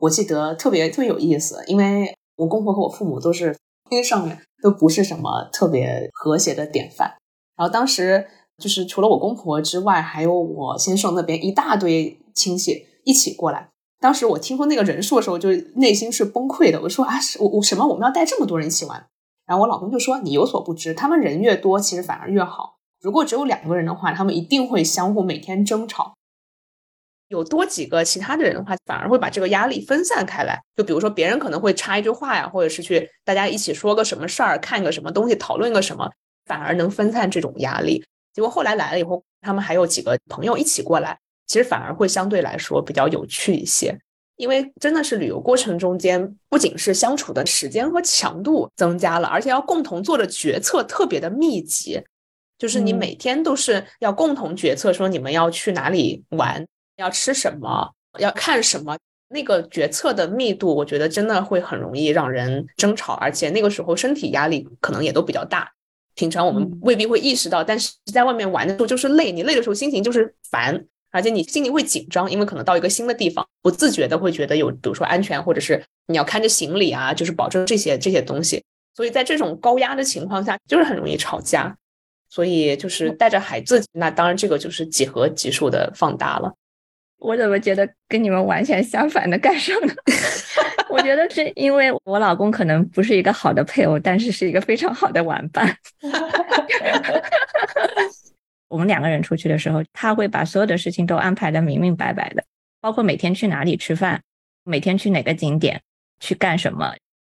S4: 我记得特别特别有意思，因为我公婆和我父母都是婚姻上面都不是什么特别和谐的典范。然后当时就是除了我公婆之外，还有我先生那边一大堆亲戚一起过来。当时我听说那个人数的时候，就内心是崩溃的。我说啊，我我什么？我们要带这么多人一起玩？然后我老公就说：“你有所不知，他们人越多，其实反而越好。如果只有两个人的话，他们一定会相互每天争吵。有多几个其他的人的话，反而会把这个压力分散开来。就比如说，别人可能会插一句话呀，或者是去大家一起说个什么事儿，看个什么东西，讨论个什么，反而能分散这种压力。结果后来来了以后，他们还有几个朋友一起过来，其实反而会相对来说比较有趣一些。”因为真的是旅游过程中间，不仅是相处的时间和强度增加了，而且要共同做的决策特别的密集，就是你每天都是要共同决策，说你们要去哪里玩，要吃什么，要看什么，那个决策的密度，我觉得真的会很容易让人争吵，而且那个时候身体压力可能也都比较大。平常我们未必会意识到，但是在外面玩的时候就是累，你累的时候心情就是烦。而且你心里会紧张，因为可能到一个新的地方，不自觉的会觉得有，比如说安全，或者是你要看着行李啊，就是保证这些这些东西。所以在这种高压的情况下，就是很容易吵架。所以就是带着孩子，那当然这个就是几何级数的放大了。
S3: 我怎么觉得跟你们完全相反的感受呢？我觉得是因为我老公可能不是一个好的配偶，但是是一个非常好的玩伴。我们两个人出去的时候，他会把所有的事情都安排的明明白白的，包括每天去哪里吃饭，每天去哪个景点，去干什么，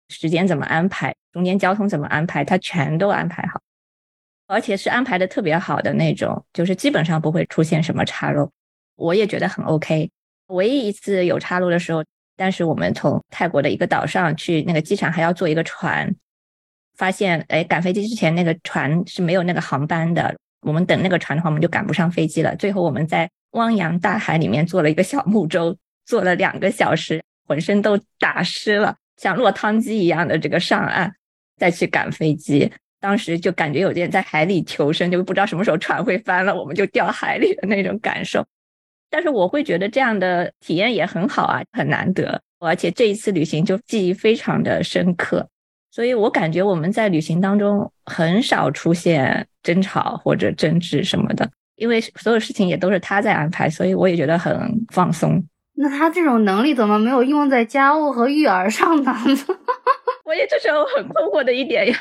S3: 时间怎么安排，中间交通怎么安排，他全都安排好，而且是安排的特别好的那种，就是基本上不会出现什么岔漏。我也觉得很 OK。唯一一次有岔漏的时候，但是我们从泰国的一个岛上去那个机场，还要坐一个船，发现哎赶飞机之前那个船是没有那个航班的。我们等那个船的话，我们就赶不上飞机了。最后我们在汪洋大海里面坐了一个小木舟，坐了两个小时，浑身都打湿了，像落汤鸡一样的这个上岸，再去赶飞机。当时就感觉有点在海里求生，就不知道什么时候船会翻了，我们就掉海里的那种感受。但是我会觉得这样的体验也很好啊，很难得，而且这一次旅行就记忆非常的深刻。所以我感觉我们在旅行当中很少出现争吵或者争执什么的，因为所有事情也都是他在安排，所以我也觉得很放松。
S1: 那他这种能力怎么没有用在家务和育儿上呢？
S3: 我也这是我很困惑的一点呀。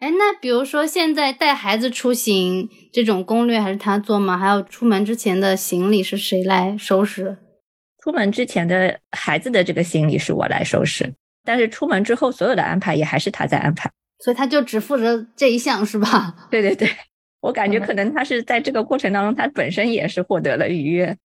S1: 哎，那比如说现在带孩子出行这种攻略还是他做吗？还有出门之前的行李是谁来收拾？
S3: 出门之前的孩子的这个行李是我来收拾。但是出门之后，所有的安排也还是他在安排，
S1: 所以他就只负责这一项，是吧？
S3: 对对对，我感觉可能他是在这个过程当中，他本身也是获得了愉悦。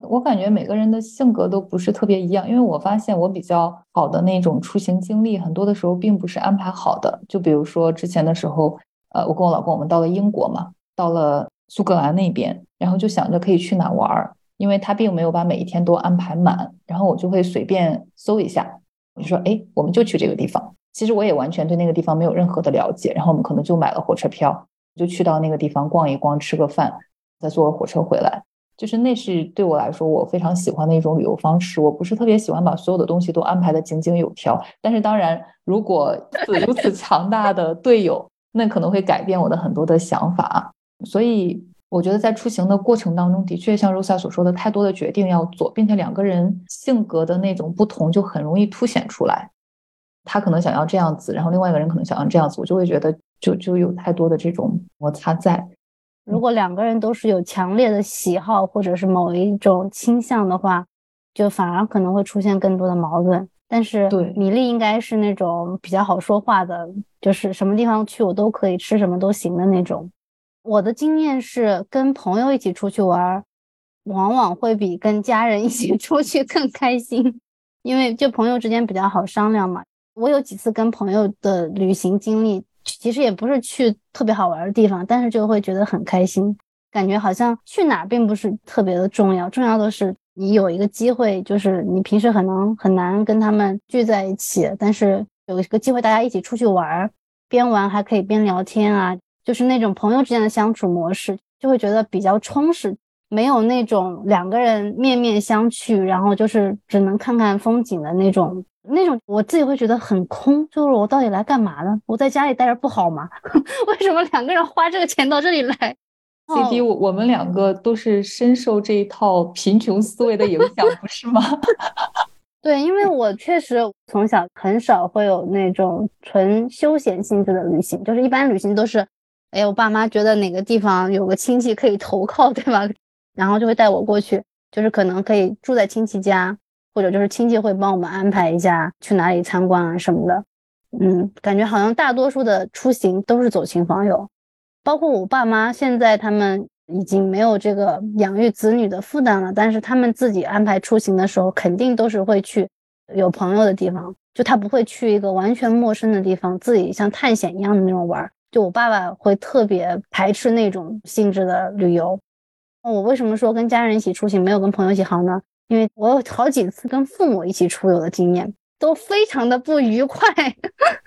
S2: 我感觉每个人的性格都不是特别一样，因为我发现我比较好的那种出行经历，很多的时候并不是安排好的。就比如说之前的时候，呃，我跟我老公我们到了英国嘛，到了苏格兰那边，然后就想着可以去哪玩儿，因为他并没有把每一天都安排满，然后我就会随便搜一下，我就说，哎，我们就去这个地方。其实我也完全对那个地方没有任何的了解，然后我们可能就买了火车票，就去到那个地方逛一逛，吃个饭，再坐个火车回来。就是那是对我来说我非常喜欢的一种旅游方式。我不是特别喜欢把所有的东西都安排的井井有条，但是当然，如果如此强大的队友，那可能会改变我的很多的想法。所以我觉得在出行的过程当中，的确像 Rosa 所说的，太多的决定要做，并且两个人性格的那种不同就很容易凸显出来。他可能想要这样子，然后另外一个人可能想要这样子，我就会觉得就就有太多的这种摩擦在。
S1: 如果两个人都是有强烈的喜好或者是某一种倾向的话，就反而可能会出现更多的矛盾。但是米粒应该是那种比较好说话的，就是什么地方去我都可以吃什么都行的那种。我的经验是，跟朋友一起出去玩，往往会比跟家人一起 出去更开心，因为就朋友之间比较好商量嘛。我有几次跟朋友的旅行经历。其实也不是去特别好玩的地方，但是就会觉得很开心，感觉好像去哪儿并不是特别的重要，重要的是你有一个机会，就是你平时可能很难跟他们聚在一起，但是有一个机会大家一起出去玩，边玩还可以边聊天啊，就是那种朋友之间的相处模式，就会觉得比较充实，没有那种两个人面面相觑，然后就是只能看看风景的那种。那种我自己会觉得很空，就是我到底来干嘛呢？我在家里待着不好吗？为什么两个人花这个钱到这里来
S2: ？C D，我我们两个都是深受这一套贫穷思维的影响，不是吗？
S1: 对，因为我确实从小很少会有那种纯休闲性质的旅行，就是一般旅行都是，哎，我爸妈觉得哪个地方有个亲戚可以投靠，对吧？然后就会带我过去，就是可能可以住在亲戚家。或者就是亲戚会帮我们安排一下去哪里参观啊什么的，嗯，感觉好像大多数的出行都是走亲访友，包括我爸妈现在他们已经没有这个养育子女的负担了，但是他们自己安排出行的时候，肯定都是会去有朋友的地方，就他不会去一个完全陌生的地方，自己像探险一样的那种玩。就我爸爸会特别排斥那种性质的旅游。我为什么说跟家人一起出行没有跟朋友一起好呢？因为我有好几次跟父母一起出游的经验，都非常的不愉快。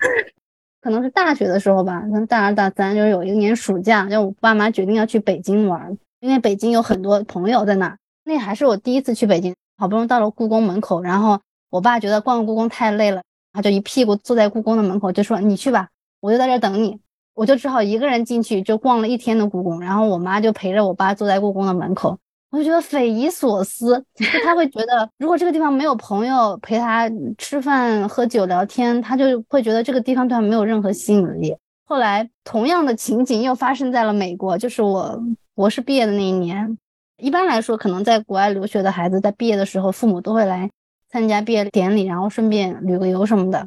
S1: 可能是大学的时候吧，跟大二大三，就是有一年暑假，就我爸妈决定要去北京玩，因为北京有很多朋友在那。那还是我第一次去北京，好不容易到了故宫门口，然后我爸觉得逛故宫太累了，他就一屁股坐在故宫的门口，就说：“你去吧，我就在这等你。”我就只好一个人进去，就逛了一天的故宫，然后我妈就陪着我爸坐在故宫的门口。我就觉得匪夷所思，就他会觉得如果这个地方没有朋友陪他吃饭、喝酒、聊天，他就会觉得这个地方对他没有任何吸引力。后来，同样的情景又发生在了美国，就是我博士毕业的那一年。一般来说，可能在国外留学的孩子在毕业的时候，父母都会来参加毕业典礼，然后顺便旅个游什么的。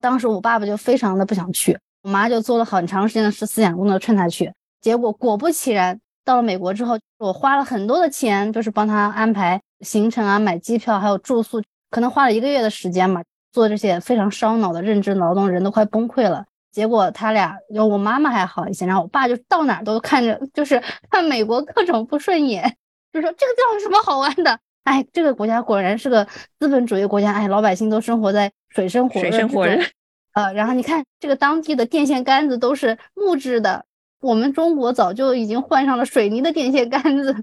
S1: 当时我爸爸就非常的不想去，我妈就做了很长时间的思想工作劝他去，结果果不其然。到了美国之后，我花了很多的钱，就是帮他安排行程啊，买机票，还有住宿，可能花了一个月的时间嘛，做这些非常烧脑的认知劳动，人都快崩溃了。结果他俩，有我妈妈还好一些，然后我爸就到哪都看着，就是看美国各种不顺眼，就说这个地方有什么好玩的？哎，这个国家果然是个资本主义国家，哎，老百姓都生活在水深火
S3: 热水深火热，
S1: 呃，然后你看这个当地的电线杆子都是木质的。我们中国早就已经换上了水泥的电线杆子，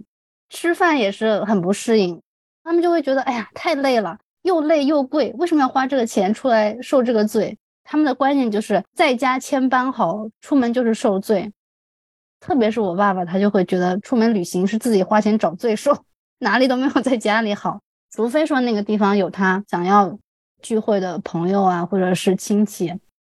S1: 吃饭也是很不适应。他们就会觉得，哎呀，太累了，又累又贵，为什么要花这个钱出来受这个罪？他们的观念就是在家千般好，出门就是受罪。特别是我爸爸，他就会觉得出门旅行是自己花钱找罪受，哪里都没有在家里好，除非说那个地方有他想要聚会的朋友啊，或者是亲戚。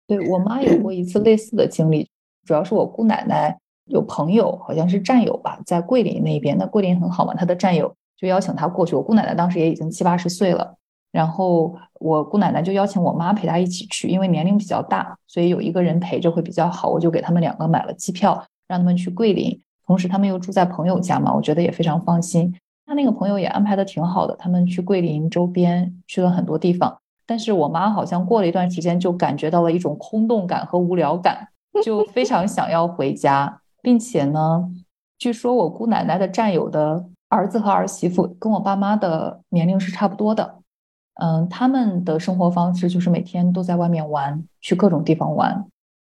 S2: 对我妈有过一次类似的经历。主要是我姑奶奶有朋友，好像是战友吧，在桂林那边。那桂林很好嘛，她的战友就邀请她过去。我姑奶奶当时也已经七八十岁了，然后我姑奶奶就邀请我妈陪她一起去，因为年龄比较大，所以有一个人陪着会比较好。我就给他们两个买了机票，让他们去桂林，同时他们又住在朋友家嘛，我觉得也非常放心。他那个朋友也安排的挺好的，他们去桂林周边去了很多地方，但是我妈好像过了一段时间就感觉到了一种空洞感和无聊感。就非常想要回家，并且呢，据说我姑奶奶的战友的儿子和儿媳妇跟我爸妈的年龄是差不多的，嗯，他们的生活方式就是每天都在外面玩，去各种地方玩。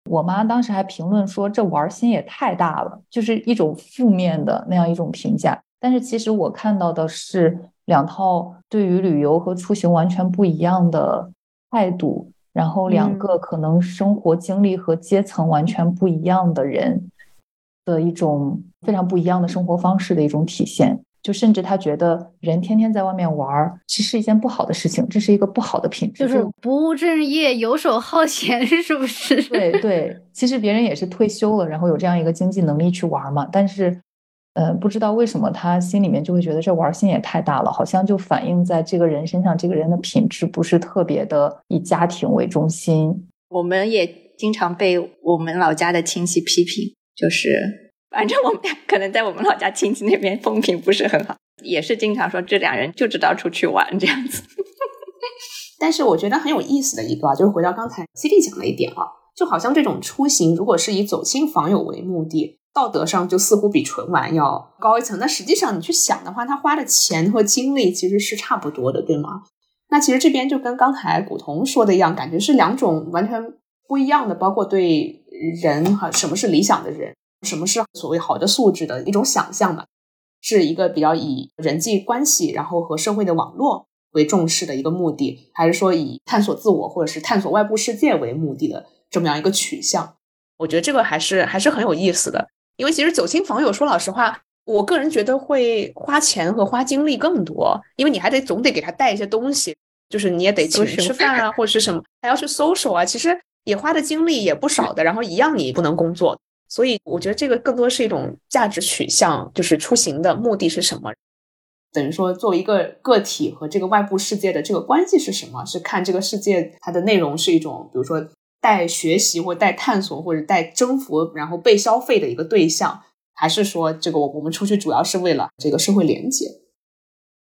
S2: 我妈当时还评论说：“这玩心也太大了”，就是一种负面的那样一种评价。但是其实我看到的是两套对于旅游和出行完全不一样的态度，然后两个可能生活经历和阶层完全不一样的人的一种非常不一样的生活方式的一种体现。就甚至他觉得人天天在外面玩儿，其实是一件不好的事情，这是一个不好的品质，
S1: 就是不务正业、游手好闲，是不是？
S2: 对对，其实别人也是退休了，然后有这样一个经济能力去玩嘛。但是，呃，不知道为什么他心里面就会觉得这玩心也太大了，好像就反映在这个人身上，这个人的品质不是特别的以家庭为中心。
S5: 我们也经常被我们老家的亲戚批评，就是。反正我们俩可能在我们老家亲戚那边风评不是很好，也是经常说这两人就知道出去玩这样子。
S4: 但是我觉得很有意思的一个，就是回到刚才 C D 讲了一点啊，就好像这种出行如果是以走亲访友为目的，道德上就似乎比纯玩要高一层。那实际上你去想的话，他花的钱和精力其实是差不多的，对吗？那其实这边就跟刚才古潼说的一样，感觉是两种完全不一样的，包括对人和什么是理想的人。什么是所谓好的素质的一种想象嘛？是一个比较以人际关系，然后和社会的网络为重视的一个目的，还是说以探索自我或者是探索外部世界为目的的这么样一个取向？我觉得这个还是还是很有意思的。因为其实走亲访友，说老实话，我个人觉得会花钱和花精力更多，因为你还得总得给他带一些东西，就是你也得请吃饭啊，或者是什么，还要去 social 啊，其实也花的精力也不少的。然后一样你不能工作。所以我觉得这个更多是一种价值取向，就是出行的目的是什么？等于说，作为一个个体和这个外部世界的这个关系是什么？是看这个世界它的内容是一种，比如说带学习或带探索或者带征服，然后被消费的一个对象，还是说这个我我们出去主要是为了这个社会连接？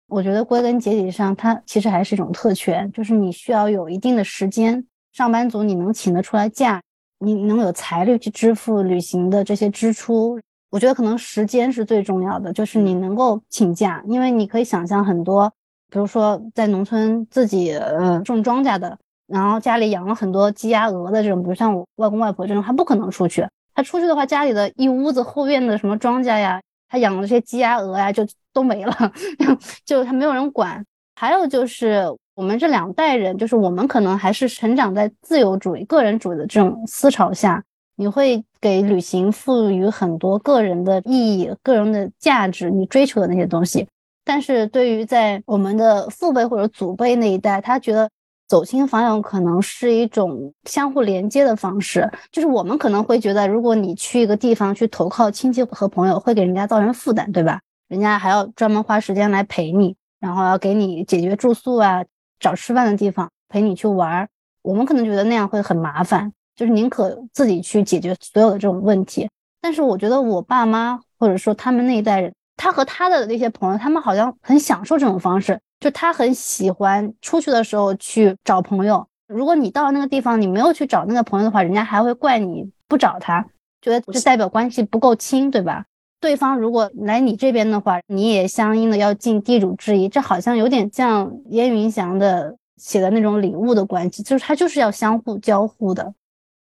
S1: 我觉得归根结底上，它其实还是一种特权，就是你需要有一定的时间，上班族你能请得出来假。你能有财力去支付旅行的这些支出，我觉得可能时间是最重要的，就是你能够请假，因为你可以想象很多，比如说在农村自己呃种庄稼的，然后家里养了很多鸡鸭鹅的这种，比如像我外公外婆这种，他不可能出去，他出去的话，家里的一屋子后院的什么庄稼呀，他养的这些鸡鸭鹅呀，就都没了，就他没有人管。还有就是。我们这两代人，就是我们可能还是成长在自由主义、个人主义的这种思潮下，你会给旅行赋予很多个人的意义、个人的价值，你追求的那些东西。但是对于在我们的父辈或者祖辈那一代，他觉得走亲访友可能是一种相互连接的方式。就是我们可能会觉得，如果你去一个地方去投靠亲戚和朋友，会给人家造成负担，对吧？人家还要专门花时间来陪你，然后要给你解决住宿啊。找吃饭的地方陪你去玩，我们可能觉得那样会很麻烦，就是宁可自己去解决所有的这种问题。但是我觉得我爸妈或者说他们那一代人，他和他的那些朋友，他们好像很享受这种方式，就他很喜欢出去的时候去找朋友。如果你到了那个地方，你没有去找那个朋友的话，人家还会怪你不找他，觉得这代表关系不够亲，对吧？对方如果来你这边的话，你也相应的要尽地主之谊，这好像有点像燕云翔的写的那种礼物的关系，就是他就是要相互交互的，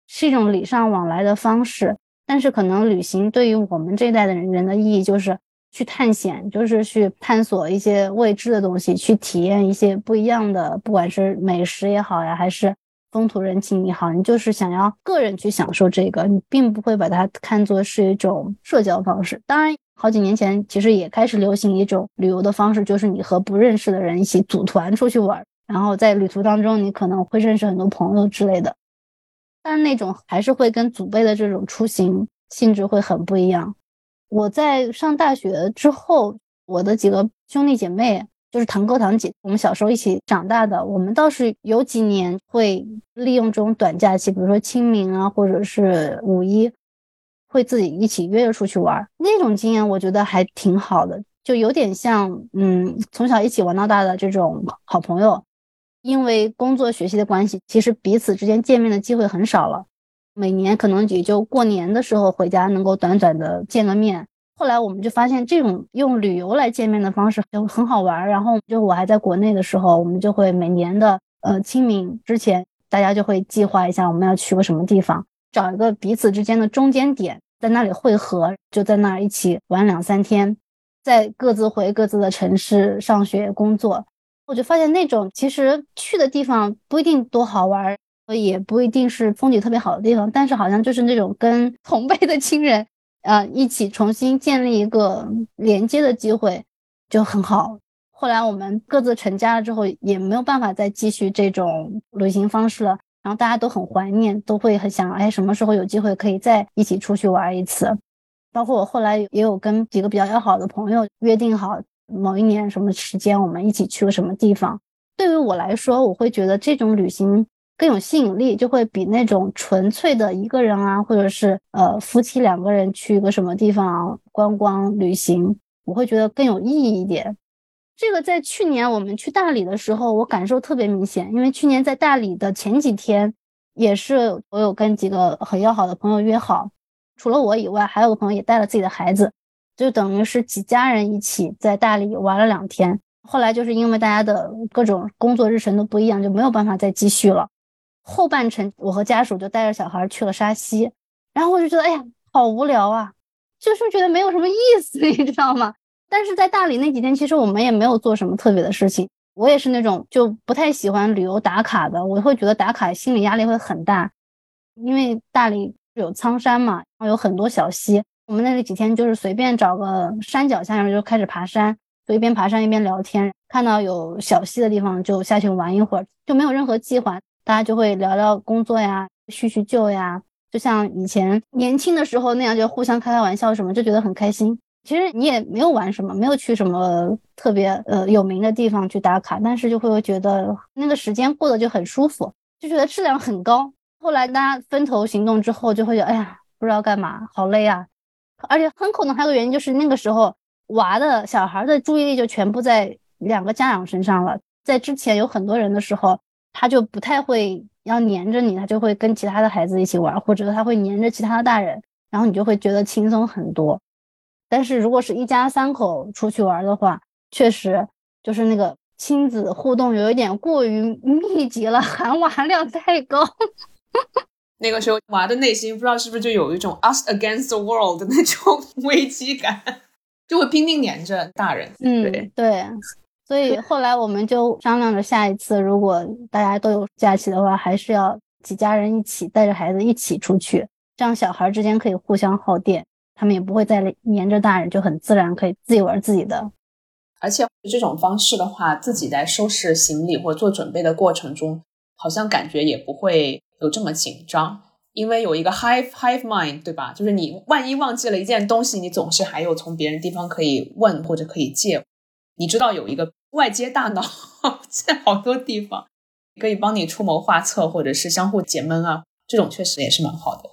S1: 是一种礼尚往来的方式。但是可能旅行对于我们这一代的人人的意义就是去探险，就是去探索一些未知的东西，去体验一些不一样的，不管是美食也好呀，还是。风土人情也好，你就是想要个人去享受这个，你并不会把它看作是一种社交方式。当然，好几年前其实也开始流行一种旅游的方式，就是你和不认识的人一起组团出去玩，然后在旅途当中你可能会认识很多朋友之类的。但是那种还是会跟祖辈的这种出行性质会很不一样。我在上大学之后，我的几个兄弟姐妹。就是堂哥堂姐，我们小时候一起长大的。我们倒是有几年会利用这种短假期，比如说清明啊，或者是五一，会自己一起约着出去玩。那种经验我觉得还挺好的，就有点像嗯，从小一起玩到大的这种好朋友。因为工作学习的关系，其实彼此之间见面的机会很少了。每年可能也就过年的时候回家能够短短的见个面。后来我们就发现，这种用旅游来见面的方式就很好玩。然后就我还在国内的时候，我们就会每年的呃清明之前，大家就会计划一下我们要去个什么地方，找一个彼此之间的中间点，在那里汇合，就在那儿一起玩两三天，再各自回各自的城市上学工作。我就发现那种其实去的地方不一定多好玩，也不一定是风景特别好的地方，但是好像就是那种跟同辈的亲人。呃，一起重新建立一个连接的机会就很好。后来我们各自成家了之后，也没有办法再继续这种旅行方式了。然后大家都很怀念，都会很想，哎，什么时候有机会可以再一起出去玩一次？包括我后来也有跟几个比较要好的朋友约定好，某一年什么时间我们一起去个什么地方。对于我来说，我会觉得这种旅行。更有吸引力，就会比那种纯粹的一个人啊，或者是呃夫妻两个人去一个什么地方观光旅行，我会觉得更有意义一点。这个在去年我们去大理的时候，我感受特别明显，因为去年在大理的前几天，也是我有跟几个很要好的朋友约好，除了我以外，还有个朋友也带了自己的孩子，就等于是几家人一起在大理玩了两天。后来就是因为大家的各种工作日程都不一样，就没有办法再继续了。后半程，我和家属就带着小孩去了沙溪，然后我就觉得，哎呀，好无聊啊，就是觉得没有什么意思，你知道吗？但是在大理那几天，其实我们也没有做什么特别的事情。我也是那种就不太喜欢旅游打卡的，我会觉得打卡心理压力会很大，因为大理有苍山嘛，然后有很多小溪，我们那里几天就是随便找个山脚下面就开始爬山，就一边爬山一边聊天，看到有小溪的地方就下去玩一会儿，就没有任何计划。大家就会聊聊工作呀，叙叙旧呀，就像以前年轻的时候那样，就互相开开玩笑什么，就觉得很开心。其实你也没有玩什么，没有去什么特别呃有名的地方去打卡，但是就会觉得那个时间过得就很舒服，就觉得质量很高。后来大家分头行动之后，就会觉得哎呀，不知道干嘛，好累啊。而且很可能还有个原因，就是那个时候娃的小孩的注意力就全部在两个家长身上了，在之前有很多人的时候。他就不太会要黏着你，他就会跟其他的孩子一起玩，或者他会黏着其他的大人，然后你就会觉得轻松很多。但是如果是一家三口出去玩的话，确实就是那个亲子互动有一点过于密集了，含娃量太高。
S4: 那个时候娃的内心不知道是不是就有一种 us against the world 的那种 危机感，就会拼命黏着大人。
S1: 嗯，对对。所以后来我们就商量着，下一次如果大家都有假期的话，还是要几家人一起带着孩子一起出去，这样小孩之间可以互相耗电，他们也不会再黏着大人，就很自然可以自己玩自己的。
S4: 而且这种方式的话，自己在收拾行李或做准备的过程中，好像感觉也不会有这么紧张，因为有一个 hive hive mind，对吧？就是你万一忘记了一件东西，你总是还有从别人地方可以问或者可以借，你知道有一个。外接大脑 在好多地方可以帮你出谋划策，或者是相互解闷啊，这种确实也是蛮好的。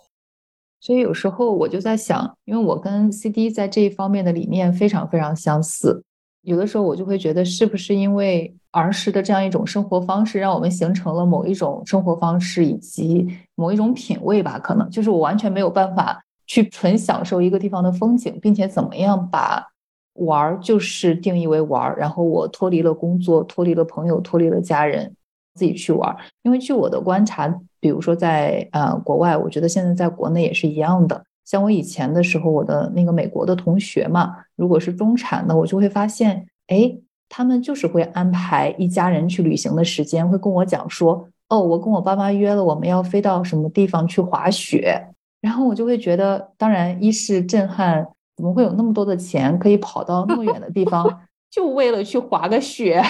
S2: 所以有时候我就在想，因为我跟 CD 在这一方面的理念非常非常相似，有的时候我就会觉得，是不是因为儿时的这样一种生活方式，让我们形成了某一种生活方式以及某一种品味吧？可能就是我完全没有办法去纯享受一个地方的风景，并且怎么样把。玩儿就是定义为玩儿，然后我脱离了工作，脱离了朋友，脱离了家人，自己去玩儿。因为据我的观察，比如说在呃国外，我觉得现在在国内也是一样的。像我以前的时候，我的那个美国的同学嘛，如果是中产的，我就会发现，哎，他们就是会安排一家人去旅行的时间，会跟我讲说，哦，我跟我爸妈约了，我们要飞到什么地方去滑雪，然后我就会觉得，当然一是震撼。怎么会有那么多的钱可以跑到那么远的地方，就为了去滑个雪？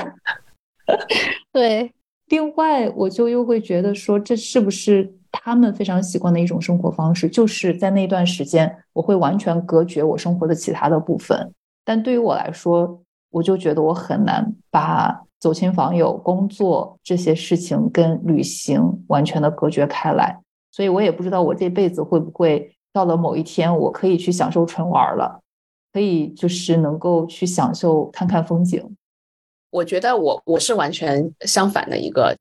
S1: 对。
S2: 另外，我就又会觉得说，这是不是他们非常习惯的一种生活方式？就是在那段时间，我会完全隔绝我生活的其他的部分。但对于我来说，我就觉得我很难把走亲访友、工作这些事情跟旅行完全的隔绝开来。所以我也不知道我这辈子会不会。到了某一天，我可以去享受纯玩了，可以就是能够去享受看看风景。
S4: 我觉得我我是完全相反的一个，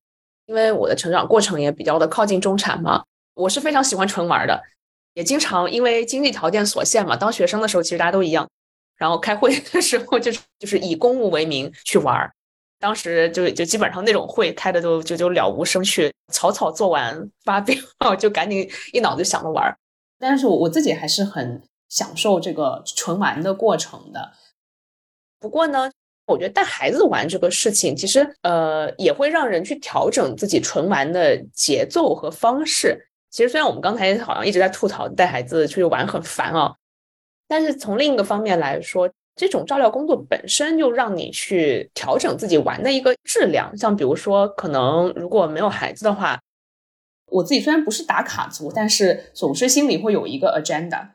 S4: 因为我的成长过程也比较的靠近中产嘛，我是非常喜欢纯玩的。也经常因为经济条件所限嘛，当学生的时候其实大家都一样，然后开会的时候就是就是以公务为名去玩，当时就就基本上那种会开的都就就了无生趣，草草做完发表 就赶紧一脑子想着玩儿。但是我我自己还是很享受这个纯玩的过程的。不过呢，我觉得带孩子玩这个事情，其实呃也会让人去调整自己纯玩的节奏和方式。其实虽然我们刚才好像一直在吐槽带孩子出去玩很烦啊，但是从另一个方面来说，这种照料工作本身就让你去调整自己玩的一个质量。像比如说，可能如果没有孩子的话。我自己虽然不是打卡族，但是总是心里会有一个 agenda，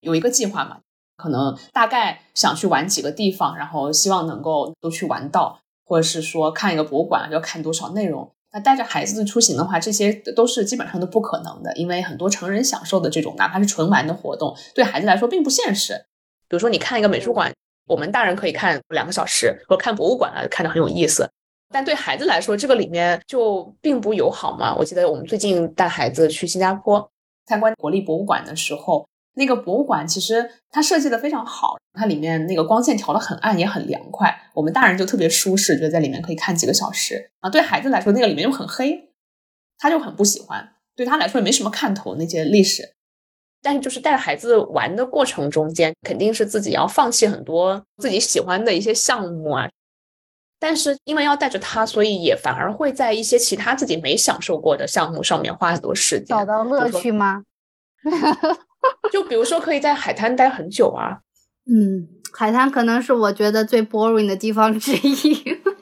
S4: 有一个计划嘛。可能大概想去玩几个地方，然后希望能够都去玩到，或者是说看一个博物馆要看多少内容。那带着孩子的出行的话，这些都是基本上都不可能的，因为很多成人享受的这种哪怕是纯玩的活动，对孩子来说并不现实。比如说你看一个美术馆，我们大人可以看两个小时，或者看博物馆啊，看着很有意思。但对孩子来说，这个里面就并不友好嘛。我记得我们最近带孩子去新加坡参观国立博物馆的时候，那个博物馆其实它设计的非常好，它里面那个光线调的很暗，也很凉快。我们大人就特别舒适，觉得在里面可以看几个小时啊。对孩子来说，那个里面又很黑，他就很不喜欢。对他来说也没什么看头那些历史。但是就是带孩子玩的过程中间，肯定是自己要放弃很多自己喜欢的一些项目啊。但是因为要带着他，所以也反而会在一些其他自己没享受过的项目上面花很多时间，
S1: 找到乐趣吗？
S4: 就比如说可以在海滩待很久啊。
S1: 嗯，海滩可能是我觉得最 boring 的地方之一。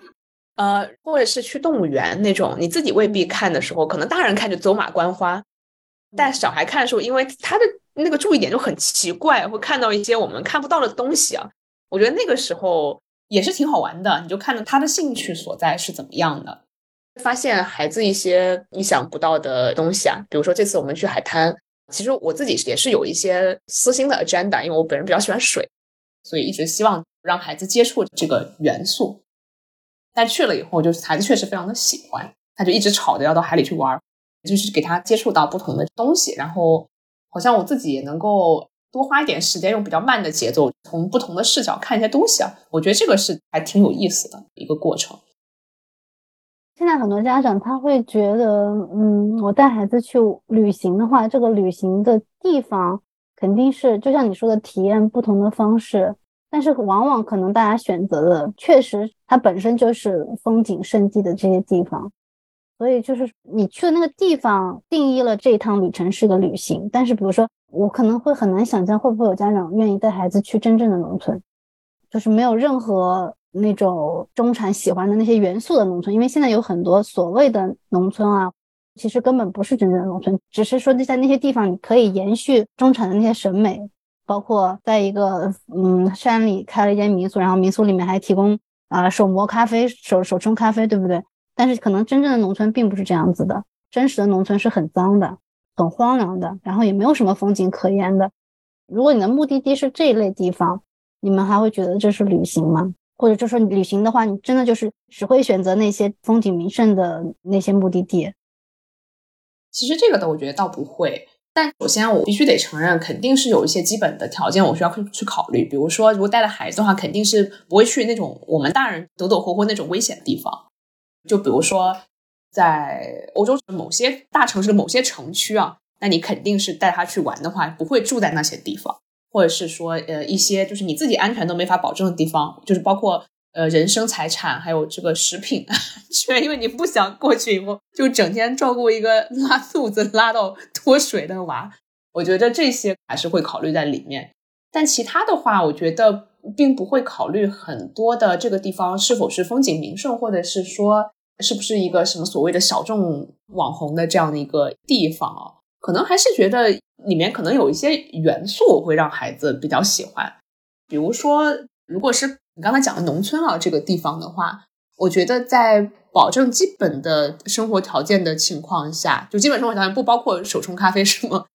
S4: 呃，或者是去动物园那种，你自己未必看的时候，可能大人看着走马观花，但小孩看的时候，因为他的那个注意点就很奇怪，会看到一些我们看不到的东西啊。我觉得那个时候。也是挺好玩的，你就看着他的兴趣所在是怎么样的，发现孩子一些意想不到的东西啊。比如说这次我们去海滩，其实我自己也是有一些私心的 agenda，因为我本人比较喜欢水，所以一直希望让孩子接触这个元素。但去了以后，就是孩子确实非常的喜欢，他就一直吵着要到海里去玩，就是给他接触到不同的东西，然后好像我自己也能够。多花一点时间，用比较慢的节奏，从不同的视角看一些东西啊，我觉得这个是还挺有意思的一个过程。
S1: 现在很多家长他会觉得，嗯，我带孩子去旅行的话，这个旅行的地方肯定是就像你说的，体验不同的方式，但是往往可能大家选择的确实它本身就是风景胜地的这些地方，所以就是你去的那个地方定义了这一趟旅程是个旅行，但是比如说。我可能会很难想象，会不会有家长愿意带孩子去真正的农村，就是没有任何那种中产喜欢的那些元素的农村。因为现在有很多所谓的农村啊，其实根本不是真正的农村，只是说在那些地方你可以延续中产的那些审美，包括在一个嗯山里开了一间民宿，然后民宿里面还提供啊手磨咖啡、手手冲咖啡，对不对？但是可能真正的农村并不是这样子的，真实的农村是很脏的。很荒凉的，然后也没有什么风景可言的。如果你的目的地是这一类地方，你们还会觉得这是旅行吗？或者就说旅行的话，你真的就是只会选择那些风景名胜的那些目的地？
S4: 其实这个的，我觉得倒不会。但首先，我必须得承认，肯定是有一些基本的条件我需要去去考虑。比如说，如果带了孩子的话，肯定是不会去那种我们大人抖抖活活那种危险的地方。就比如说。在欧洲某些大城市的某些城区啊，那你肯定是带他去玩的话，不会住在那些地方，或者是说，呃，一些就是你自己安全都没法保证的地方，就是包括呃人身财产还有这个食品全，因为你不想过去以后就整天照顾一个拉肚子拉到脱水的娃，我觉得这些还是会考虑在里面。但其他的话，我觉得并不会考虑很多的这个地方是否是风景名胜，或者是说。是不是一个什么所谓的小众网红的这样的一个地方啊？可能还是觉得里面可能有一些元素会让孩子比较喜欢。比如说，如果是你刚才讲的农村啊这个地方的话，我觉得在保证基本的生活条件的情况下，就基本生活条件不包括手冲咖啡什么，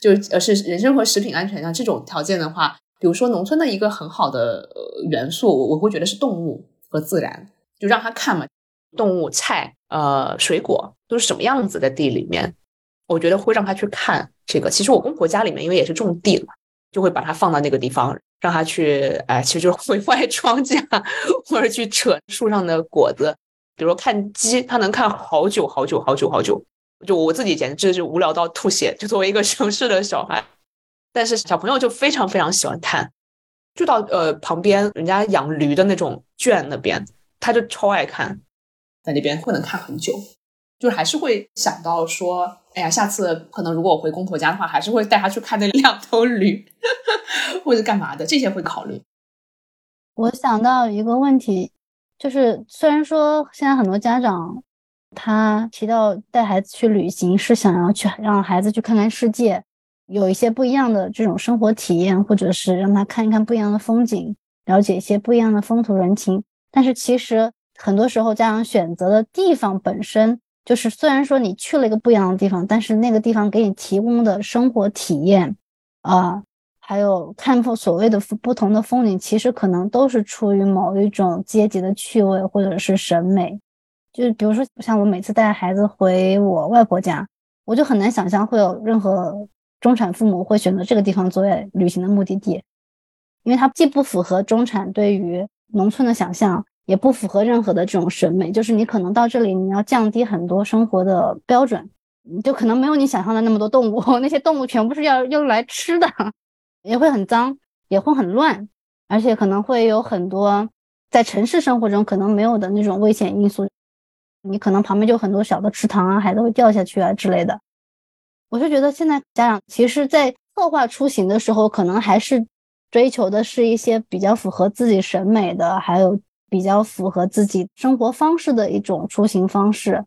S4: 就呃是人生和食品安全上这种条件的话，比如说农村的一个很好的元素，我我会觉得是动物和自然，就让他看嘛。动物、菜、呃、水果都是什么样子的地里面？我觉得会让他去看这个。其实我公婆家里面，因为也是种地嘛，就会把它放到那个地方，让他去，哎，其实就是毁坏庄稼，或者去扯树上的果子。比如说看鸡，他能看好久好久好久好久。就我自己简直是无聊到吐血。就作为一个 城市的小孩，但是小朋友就非常非常喜欢看。就到呃旁边人家养驴的那种圈那边，他就超爱看，在那边会能看很久。就是还是会想到说，哎呀，下次可能如果我回公婆家的话，还是会带他去看那两头驴，或者干嘛的，这些会考虑。
S1: 我想到一个问题，就是虽然说现在很多家长。他提到带孩子去旅行是想要去让孩子去看看世界，有一些不一样的这种生活体验，或者是让他看一看不一样的风景，了解一些不一样的风土人情。但是其实很多时候家长选择的地方本身就是，虽然说你去了一个不一样的地方，但是那个地方给你提供的生活体验啊，还有看破所谓的不同的风景，其实可能都是出于某一种阶级的趣味或者是审美。就是比如说，像我每次带孩子回我外婆家，我就很难想象会有任何中产父母会选择这个地方作为旅行的目的地，因为它既不符合中产对于农村的想象，也不符合任何的这种审美。就是你可能到这里，你要降低很多生活的标准，就可能没有你想象的那么多动物，那些动物全部是要用来吃的，也会很脏，也会很乱，而且可能会有很多在城市生活中可能没有的那种危险因素。你可能旁边就很多小的池塘啊，孩子会掉下去啊之类的。我就觉得现在家长其实，在策划出行的时候，可能还是追求的是一些比较符合自己审美的，还有比较符合自己生活方式的一种出行方式。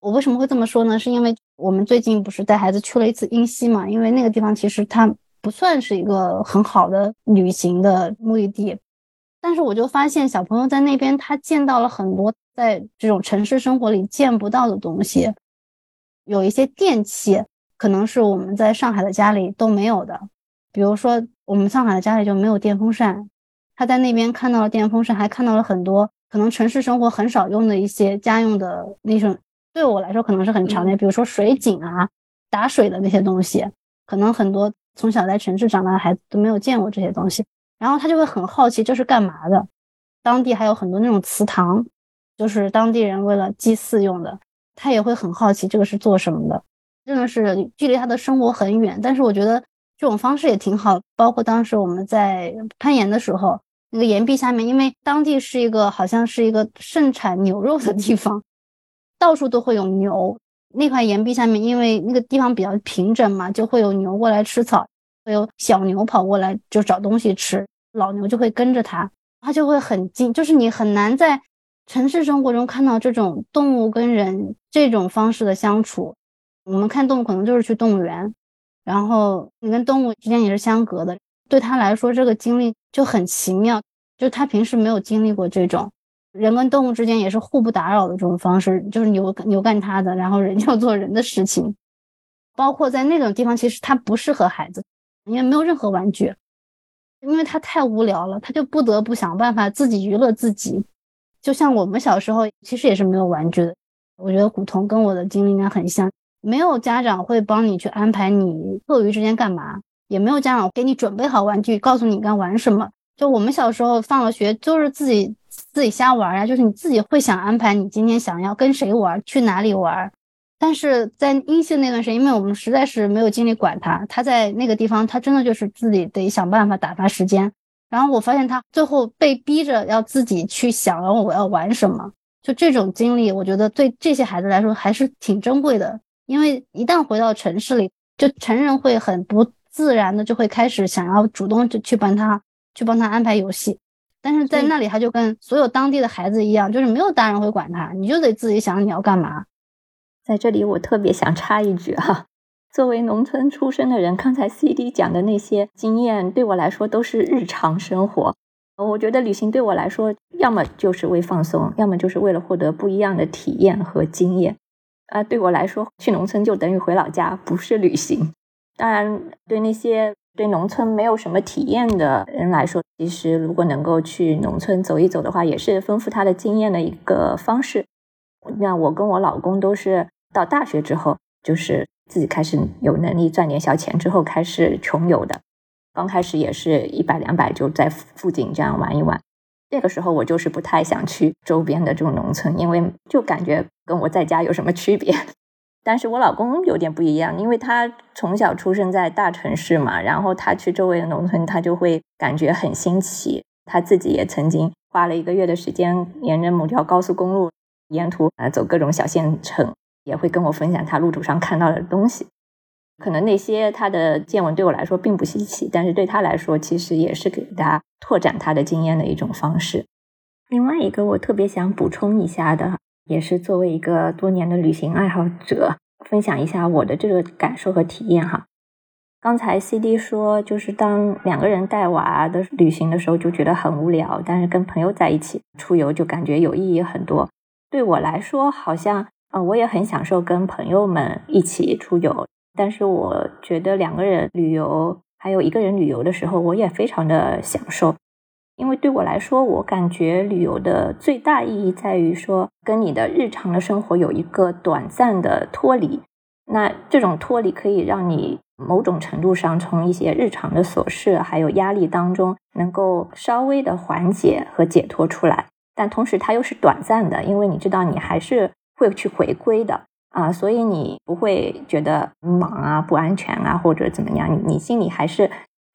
S1: 我为什么会这么说呢？是因为我们最近不是带孩子去了一次英西嘛？因为那个地方其实它不算是一个很好的旅行的目的地。但是我就发现，小朋友在那边他见到了很多在这种城市生活里见不到的东西，有一些电器可能是我们在上海的家里都没有的，比如说我们上海的家里就没有电风扇，他在那边看到了电风扇，还看到了很多可能城市生活很少用的一些家用的那种，对我来说可能是很常见，比如说水井啊，打水的那些东西，可能很多从小在城市长大的孩子都没有见过这些东西。然后他就会很好奇这是干嘛的，当地还有很多那种祠堂，就是当地人为了祭祀用的，他也会很好奇这个是做什么的，真的是距离他的生活很远。但是我觉得这种方式也挺好，包括当时我们在攀岩的时候，那个岩壁下面，因为当地是一个好像是一个盛产牛肉的地方，到处都会有牛。那块岩壁下面，因为那个地方比较平整嘛，就会有牛过来吃草，会有小牛跑过来就找东西吃。老牛就会跟着它，它就会很近，就是你很难在城市生活中看到这种动物跟人这种方式的相处。我们看动物可能就是去动物园，然后你跟动物之间也是相隔的。对他来说，这个经历就很奇妙，就他平时没有经历过这种人跟动物之间也是互不打扰的这种方式，就是牛牛干他的，然后人 要做人的事情。包括在那种地方，其实他不适合孩子，因为没有任何玩具。因为他太无聊了，他就不得不想办法自己娱乐自己。就像我们小时候，其实也是没有玩具的。我觉得古潼跟我的经历应该很像，没有家长会帮你去安排你课余之间干嘛，也没有家长给你准备好玩具，告诉你该玩什么。就我们小时候放了学，就是自己自己瞎玩呀，就是你自己会想安排你今天想要跟谁玩，去哪里玩。但是在阴性那段时间，因为我们实在是没有精力管他，他在那个地方，他真的就是自己得想办法打发时间。然后我发现他最后被逼着要自己去想，然后我要玩什么，就这种经历，我觉得对这些孩子来说还是挺珍贵的。因为一旦回到城市里，就成人会很不自然的就会开始想要主动去去帮他去帮他安排游戏，但是在那里他就跟所有当地的孩子一样，就是没有大人会管他，你就得自己想你要干嘛。
S5: 在这里，我特别想插一句哈，作为农村出身的人，刚才 CD 讲的那些经验，对我来说都是日常生活。我觉得旅行对我来说，要么就是为放松，要么就是为了获得不一样的体验和经验。啊，对我来说，去农村就等于回老家，不是旅行。当然，对那些对农村没有什么体验的人来说，其实如果能够去农村走一走的话，也是丰富他的经验的一个方式。那我跟我老公都是到大学之后
S3: 就是自己开始有能力赚点小钱之后开始穷游的。刚开始也是一百两百就在附近这样玩一玩。那个时候我就是不太想去周边的这种农村，因为就感觉跟我在家有什么区别。但是我老公有点不一样，因为他从小出生在大城市嘛，然后他去周围的农村，他就会感觉很新奇。他自己也曾经花了一个月的时间，沿着某条高速公路沿途啊走各种小县城，也会跟我分享他路途上看到的东西。可能那些他的见闻对我来说并不稀奇，但是对他来说，其实也是给他拓展他的经验的一种方式。另外一个我特别想补充一下的，也是作为一个多年的旅行爱好者，分享一下我的这个感受和体验哈。刚才 C D 说，就是当两个人带娃的旅行的时候，就觉得很无聊；但是跟朋友在一起出游，就感觉有意义很多。对我来说，好像呃，我也很享受跟朋友们一起出游。但是我觉得两个人旅游，还有一个人旅游的时候，我也非常的享受。因为对我来说，我感觉旅游的最大意义在于说，跟你的日常的生活有一个短暂的脱离。那这种脱离可以让你某种程度上从一些日常的琐事还有压力当中，能够稍微的缓解和解脱出来。但同时，它又是短暂的，因为你知道，你还是会去回归的。啊，所以你不会觉得忙啊、不安全啊，或者怎么样？你你心里还是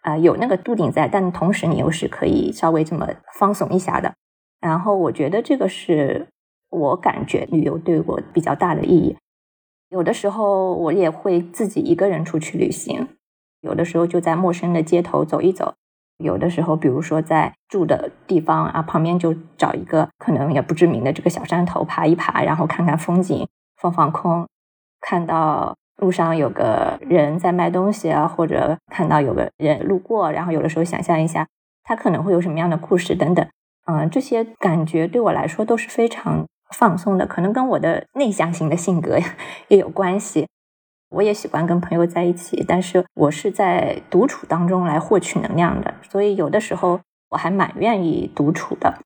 S3: 啊有那个度顶在，但同时你又是可以稍微这么放松一下的。然后我觉得这个是我感觉旅游对我比较大的意义。有的时候我也会自己一个人出去旅行，有的时候就在陌生的街头走一走，有的时候比如说在住的地方啊旁边就找一个可能也不知名的这个小山头爬一爬，然后看看风景。放放空，看到路上有个人在卖东西啊，或者看到有个人路过，然后有的时候想象一下他可能会有什么样的故事等等，嗯，这些感觉对我来说都是非常放松的，可能跟我的内向型的性格 也有关系。我也喜欢跟朋友在一起，但是我是在独处当中来获取能量的，所以有的时候我还蛮愿意独处的。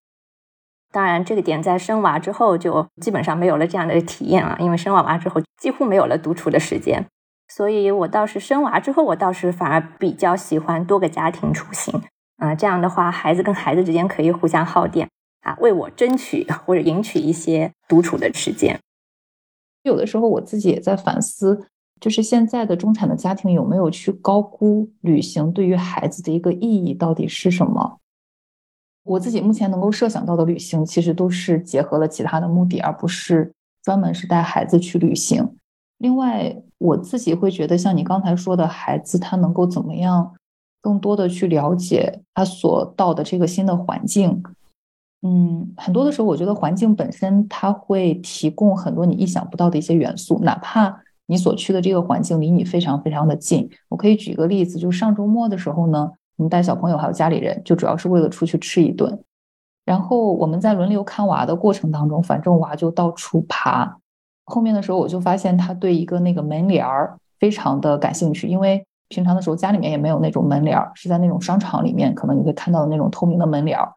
S3: 当然，这个点在生娃之后就基本上没有了这样的体验啊，因为生娃娃之后几乎没有了独处的时间，所以我倒是生娃之后，我倒是反而比较喜欢多个家庭出行啊，这样的话，孩子跟孩子之间可以互相耗电啊，为我争取或者赢取一些独处的时间。
S2: 有的时候我自己也在反思，就是现在的中产的家庭有没有去高估旅行对于孩子的一个意义到底是什么？我自己目前能够设想到的旅行，其实都是结合了其他的目的，而不是专门是带孩子去旅行。另外，我自己会觉得，像你刚才说的，孩子他能够怎么样更多的去了解他所到的这个新的环境。嗯，很多的时候，我觉得环境本身它会提供很多你意想不到的一些元素，哪怕你所去的这个环境离你非常非常的近。我可以举个例子，就上周末的时候呢。我们带小朋友还有家里人，就主要是为了出去吃一顿。然后我们在轮流看娃的过程当中，反正娃就到处爬。后面的时候，我就发现他对一个那个门帘儿非常的感兴趣，因为平常的时候家里面也没有那种门帘儿，是在那种商场里面可能你会看到的那种透明的门帘儿。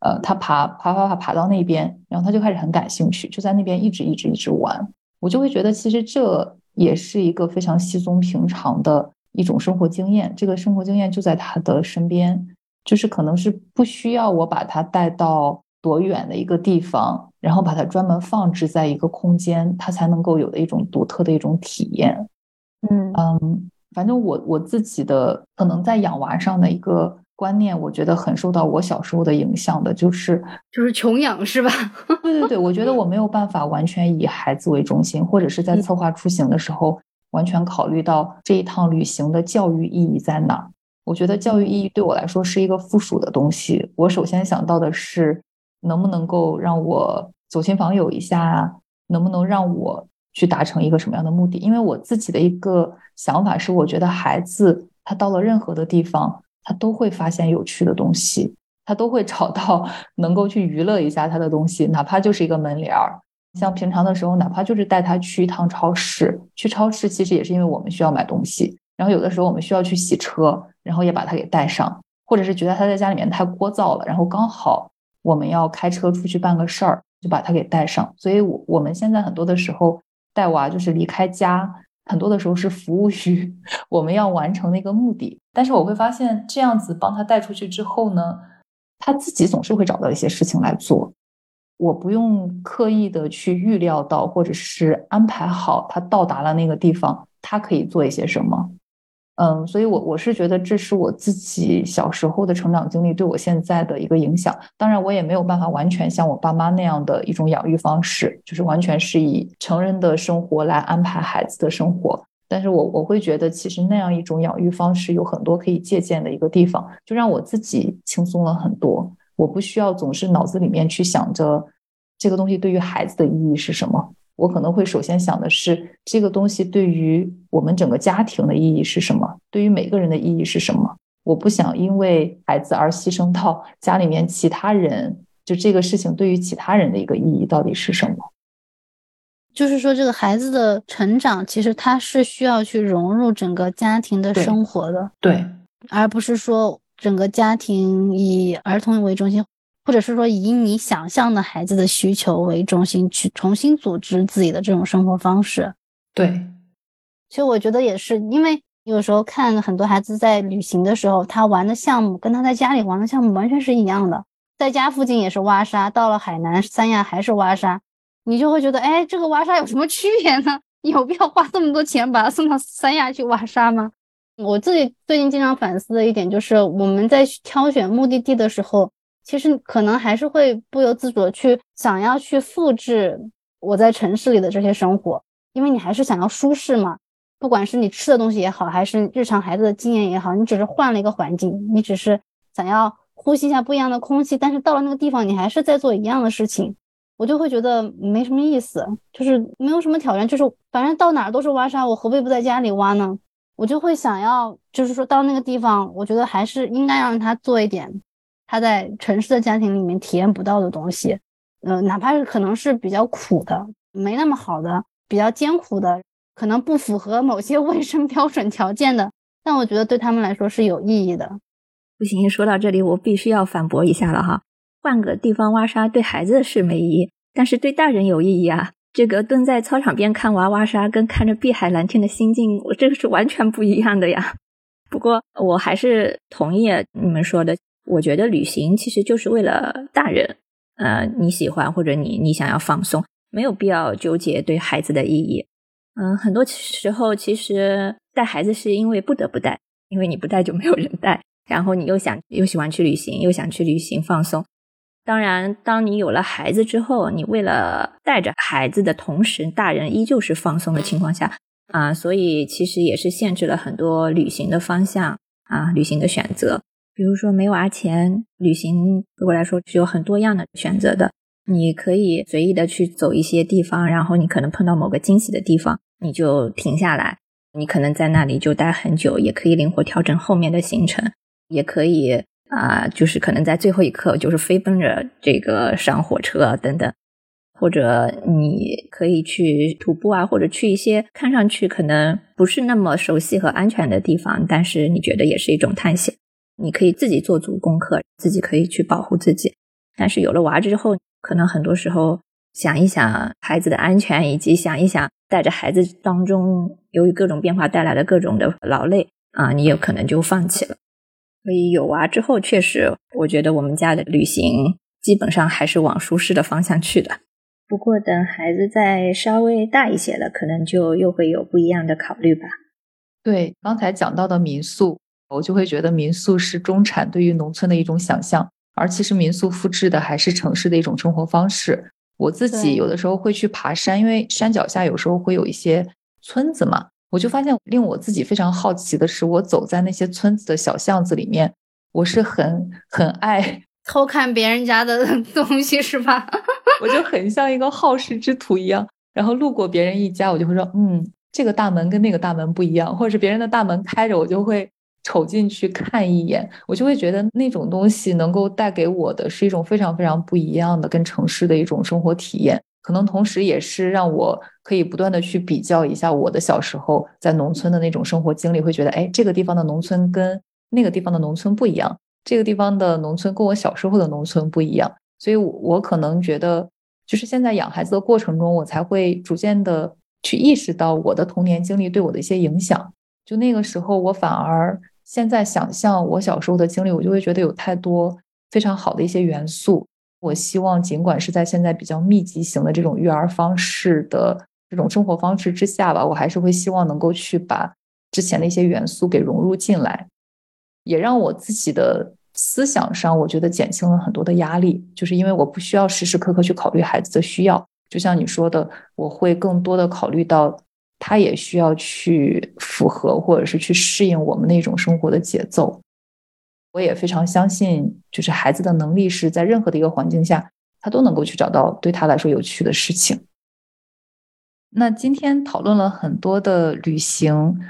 S2: 呃，他爬爬爬爬爬到那边，然后他就开始很感兴趣，就在那边一直一直一直玩。我就会觉得，其实这也是一个非常稀松平常的。一种生活经验，这个生活经验就在他的身边，就是可能是不需要我把他带到多远的一个地方，然后把它专门放置在一个空间，他才能够有的一种独特的一种体验。
S6: 嗯
S2: 嗯，反正我我自己的可能在养娃上的一个观念，我觉得很受到我小时候的影响的，就是
S1: 就是穷养是吧？
S2: 对对对，我觉得我没有办法完全以孩子为中心，或者是在策划出行的时候。完全考虑到这一趟旅行的教育意义在哪儿？我觉得教育意义对我来说是一个附属的东西。我首先想到的是，能不能够让我走亲访友一下，能不能让我去达成一个什么样的目的？因为我自己的一个想法是，我觉得孩子他到了任何的地方，他都会发现有趣的东西，他都会找到 能够去娱乐一下他的东西，哪怕就是一个门帘儿。像平常的时候，哪怕就是带他去一趟超市，去超市其实也是因为我们需要买东西，然后有的时候我们需要去洗车，然后也把他给带上，或者是觉得他在家里面太聒噪了，然后刚好我们要开车出去办个事儿，就把他给带上。所以，我我们现在很多的时候带娃就是离开家，很多的时候是服务于 我们要完成的一个目的。但是我会发现，这样子帮他带出去之后呢，他自己总是会找到一些事情来做，我不用刻意的去预料到或者是安排好他到达了那个地方，他可以做一些什么。嗯，所以，我我是觉得这是我自己小时候的成长经历对我现在的一个影响。当然，我也没有办法完全像我爸妈那样的一种养育方式，就是完全是以成人的生活来安排孩子的生活。但是我我会觉得，其实那样一种养育方式有很多可以借鉴的一个地方，就让我自己轻松了很多。我不需要总是脑子里面去想着这个东西对于孩子的意义是什么。我可能会首先想的是，这个东西对于我们整个家庭的意义是什么？对于每个人的意义是什么？我不想因为孩子而牺牲到家里面其他人，就这个事情对于其他人的一个意义到底是什么？
S1: 就是说，这个孩子的成长，其实他是需要去融入整个家庭的生活的，
S2: 对，
S1: 而不是说整个家庭以儿童为中心。或者是说以你想象的孩子的需求为中心去重新组织自己的这种生活方式，
S2: 对。
S1: 其实我觉得也是，因为有时候看很多孩子在旅行的时候，他玩的项目跟他在家里玩的项目完全是一样的，在家附近也是挖沙，到了海南三亚还是挖沙，你就会觉得，哎，这个挖沙有什么区别呢？有必要花这么多钱把他送到三亚去挖沙吗？我自己最近经常反思的一点就是，我们在挑选目的地的时候。其实可能还是会不由自主的去想要去复制我在城市里的这些生活，因为你还是想要舒适嘛。不管是你吃的东西也好，还是日常孩子的经验也好，你只是换了一个环境，你只是想要呼吸一下不一样的空气。但是到了那个地方，你还是在做一样的事情，我就会觉得没什么意思，就是没有什么挑战，就是反正到哪儿都是挖沙，我何必不在家里挖呢？我就会想要，就是说到那个地方，我觉得还是应该让他做一点。他在城市的家庭里面体验不到的东西，呃，哪怕是可能是比较苦的、没那么好的、比较艰苦的，可能不符合某些 卫生标准条件的，但我觉得对他们来说是有意义的。
S3: 不行，说到这里，我必须要反驳一下了哈。换个地方挖沙对孩子是没意义，但是对大人有意义啊。这个蹲在操场边看娃挖沙，跟看着碧海蓝天的心境，我这个是完全不一样的呀。不过我还是同意你们说的。我觉得旅行其实就是为了大人，呃，你喜欢或者你你想要放松，没有必要纠结对孩子的意义。嗯，很多时候其实带孩子是因为不得不带，因为你不带就没有人带，然后你又想又喜欢去旅行，又想去旅行放松。当然，当你有了孩子之后，你为了带着孩子的同时，大人依旧是放松的情况下啊，所以其实也是限制了很多旅行的方向啊，旅行的选择。比如说没娃前旅行，对我来说是有很多样的选择的。你可以随意的去走一些地方，然后你可能碰到某个惊喜的地方，你就停下来。你可能在那里就待很久，也可以灵活调整后面的行程，也可以啊，就是可能在最后一刻就是飞奔着这个上火车等等，或者你可以去徒步啊，或者去一些看上去可能不是那么熟悉和安全的地方，但是你觉得也是一种探险。你可以自己做足功课，自己可以去保护自己。但是有了娃之后，可能很多时候想一想孩子的安全，以及想一想带着孩子当中由于各种变化带来的各种的劳累啊，你有可能就放弃了。所以有娃之后，确实我觉得我们家的旅行基本上还是往舒适的方向去的。不过等孩子再稍微大一些了，可能就又会有不一样的考虑吧。
S2: 对，刚才讲到的民宿。我就会觉得民宿是中产对于农村的一种想象，而其实民宿复制的还是城市的一种生活方式。我自己有的时候会去爬山，因为山脚下有时候会有一些村子嘛，我就发现令我自己非常好奇的是，我走在那些村子的小巷子里面，我是很很爱
S1: 偷看别人家的 东西，是吧？
S2: 我就很像一个好事之徒一样，然后路过别人一家，我就会说，嗯，这个大门跟那个大门不一样，或者是别人的大门开着，我就会。瞅进去看一眼，我就会觉得那种东西能够带给我的是一种非常非常不一样的跟城市的一种生活体验，可能同时也是让我可以不断的去比较一下我的小时候在农村的那种生活经历，会觉得哎，这个地方的农村跟那个地方的农村不一样，这个地方的农村跟我小时候的农村不一样，所以我可能觉得就是现在养孩子的过程中，我才会逐渐的去意识到我的童年经历对我的一些影响。就那个时候，我反而现在想象我小时候的经历，我就会觉得有太多非常好的一些元素。我希望，尽管是在现在比较密集型的这种育儿方式的这种生活方式之下吧，我还是会希望能够去把之前的一些元素给融入进来，也让我自己的思想上，我觉得减轻了很多的压力，就是因为我不需要时时刻刻去考虑孩子的需要。就像你说的，我会更多的考虑到他也需要去符合或者是去适应我们那种生活的节奏。我也非常相信，就是孩子的能力是在任何的一个环境下，他都能够去找到对他来说有趣的事情。那今天讨论了很多的旅行，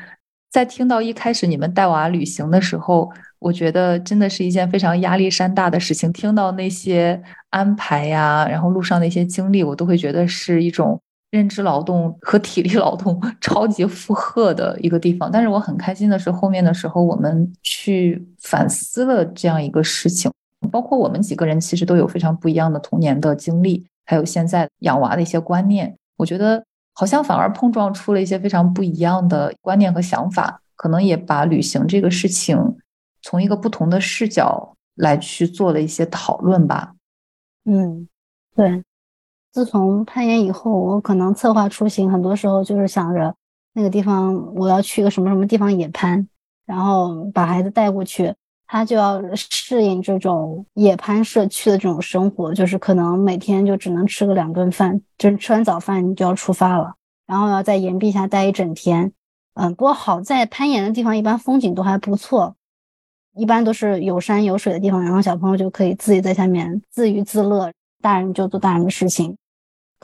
S2: 在听到一开始你们带娃旅行的时候，我觉得真的是一件非常压力山大的事情。听到那些安排呀，然后路上的一些经历，我都会觉得是一种。认知劳动和体力劳动 超级负荷的一个地方，但是我很开心的是，后面的时候我们去反思了这样一个事情，包括我们几个人其实都有非常不一样的童年的经历，还有现在养娃的一些观念，我觉得好像反而碰撞出了一些非常不一样的观念和想法，可能也把旅行这个事情从一个不同的视角来去做了一些讨论吧。
S1: 嗯，对。自从攀岩以后，我可能策划出行，很多时候就是想着那个地方我要去个什么什么地方野攀，然后把孩子带过去，他就要适应这种野攀社区的这种生活，就是可能每天就只能吃个两顿饭，就是吃完早饭就要出发了，然后要在岩壁下待一整天。嗯，不过好在攀岩的地方一般风景都还不错，一般都是有山有水的地方，然后小朋友就可以自己在下面自娱自乐，大人就做大人的事情。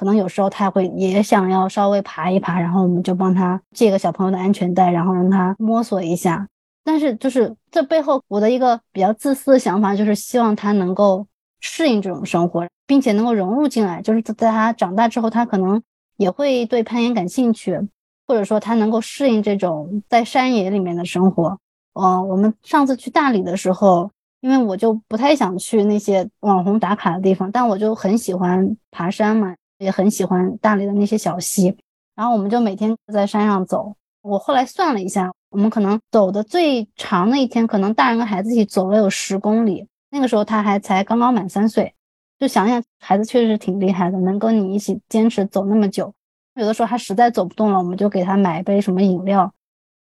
S1: 可能有时候他会也想要稍微爬一爬，然后我们就帮他借个小朋友的安全带，然后让他摸索一下。但是就是这背后我的一个比较自私的想法，就是希望他能够适应这种生活，并且能够融入进来。就是在他长大之后，他可能也会对攀岩感兴趣，或者说他能够适应这种在山野里面的生活。嗯，我们上次去大理的时候，因为我就不太想去那些网红打卡的地方，但我就很喜欢爬山嘛。也很喜欢大理的那些小溪，然后我们就每天在山上走。我后来算了一下，我们可能走的最长的一天，可能大人跟孩子一起走了有十公里。那个时候他还才刚刚满三岁，就想想孩子确实挺厉害的，能跟你一起坚持走那么久。有的时候他实在走不动了，我们就给他买一杯什么饮料，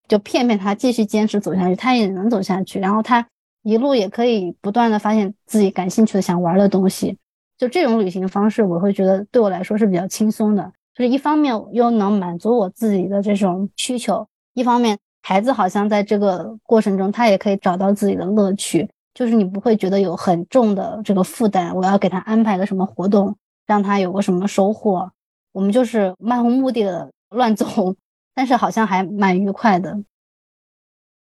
S1: 就骗骗他继续坚持走下去，他也能走下去。然后他一路也可以不断的发现自己感兴趣的、想玩的东西。就这种旅行方式，我会觉得对我来说是比较轻松的。就是一方面又能满足我自己的这种需求，一方面孩子好像在这个过程中他也可以找到自己的乐趣。就是你不会觉得有很重的这个负担，我要给他安排个什么活动，让他有个什么收获。我们就是漫无目的的乱走，但是好像还蛮愉快的。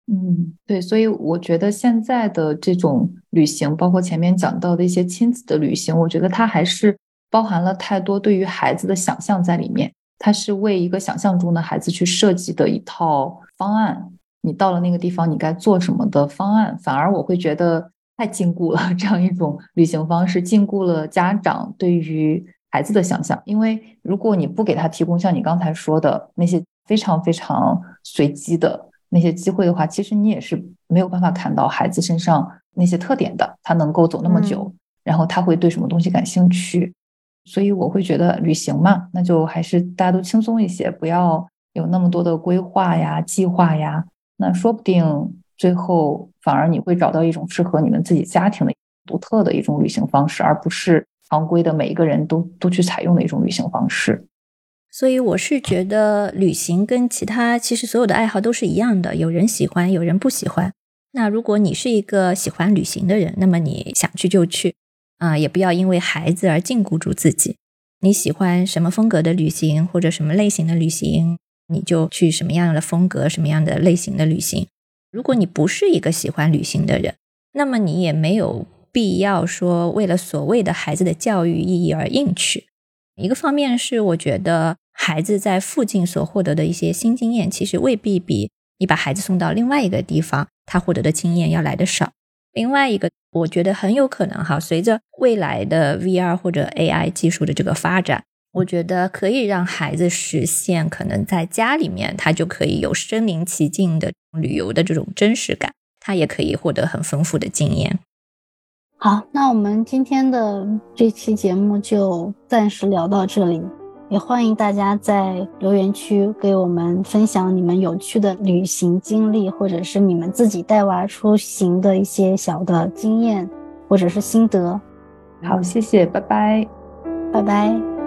S2: 嗯，对，所以我觉得现在的这种旅行，包括前面讲到的一些亲子的旅行，我觉得它还是包含了太多对于孩子的想象在里面。它是为一个想象中的孩子去设计的一套方案。你到了那个地方，你该做什么的方案，反而我会觉得太禁锢了。这样一种旅行方式禁锢了家长对于孩子的想象。因为如果你不给他提供像你刚才说的那些非常非常随机的。那些机会的话，其实你也是没有办法看到孩子身上那些特点的。他能够走那么久，然后他会对什么东西感兴趣？所以我会觉得旅行嘛，那就还是大家都轻松一些，不要有那么多的规划呀、计划呀。那说不定最后反而你会找到一种适合你们自己家庭的独特的一种旅行方式，而不是常规的每一个人都都去采用的一种旅行方式。
S7: 所以我是觉得旅行跟其他其实所有的爱好都是一样的，有人喜欢，有人不喜欢。那如果你是一个喜欢旅行的人，那么你想去就去，啊，也不要因为孩子而禁锢住自己。你喜欢什么风格的旅行或者什么类型的旅行，你就去什么样的风格、什么样的类型的旅行。如果你不是一个喜欢旅行的人，那么你也没有必要说为了所谓的孩子的教育意义而硬去。一个方面是我觉得。孩子在附近所获得的一些新经验，其实未必比你把孩子送到另外一个地方，他获得的经验要来的少。另外一个，我觉得很有可能哈，随着未来的 VR 或者 AI 技术的这个发展，
S3: 我觉得可以让孩子实现，可能在家里面他就可以有身临其境的旅游的这种真实感，他也可以获得很丰富的经验。
S1: 好，那我们今天的这期节目就暂时聊到这里，也欢迎大家在留言区给我们分享你们有趣的旅行经历，或者是你们自己带娃出行的一些小的经验或者是心得。
S2: 好，谢谢，拜拜，
S1: 拜拜。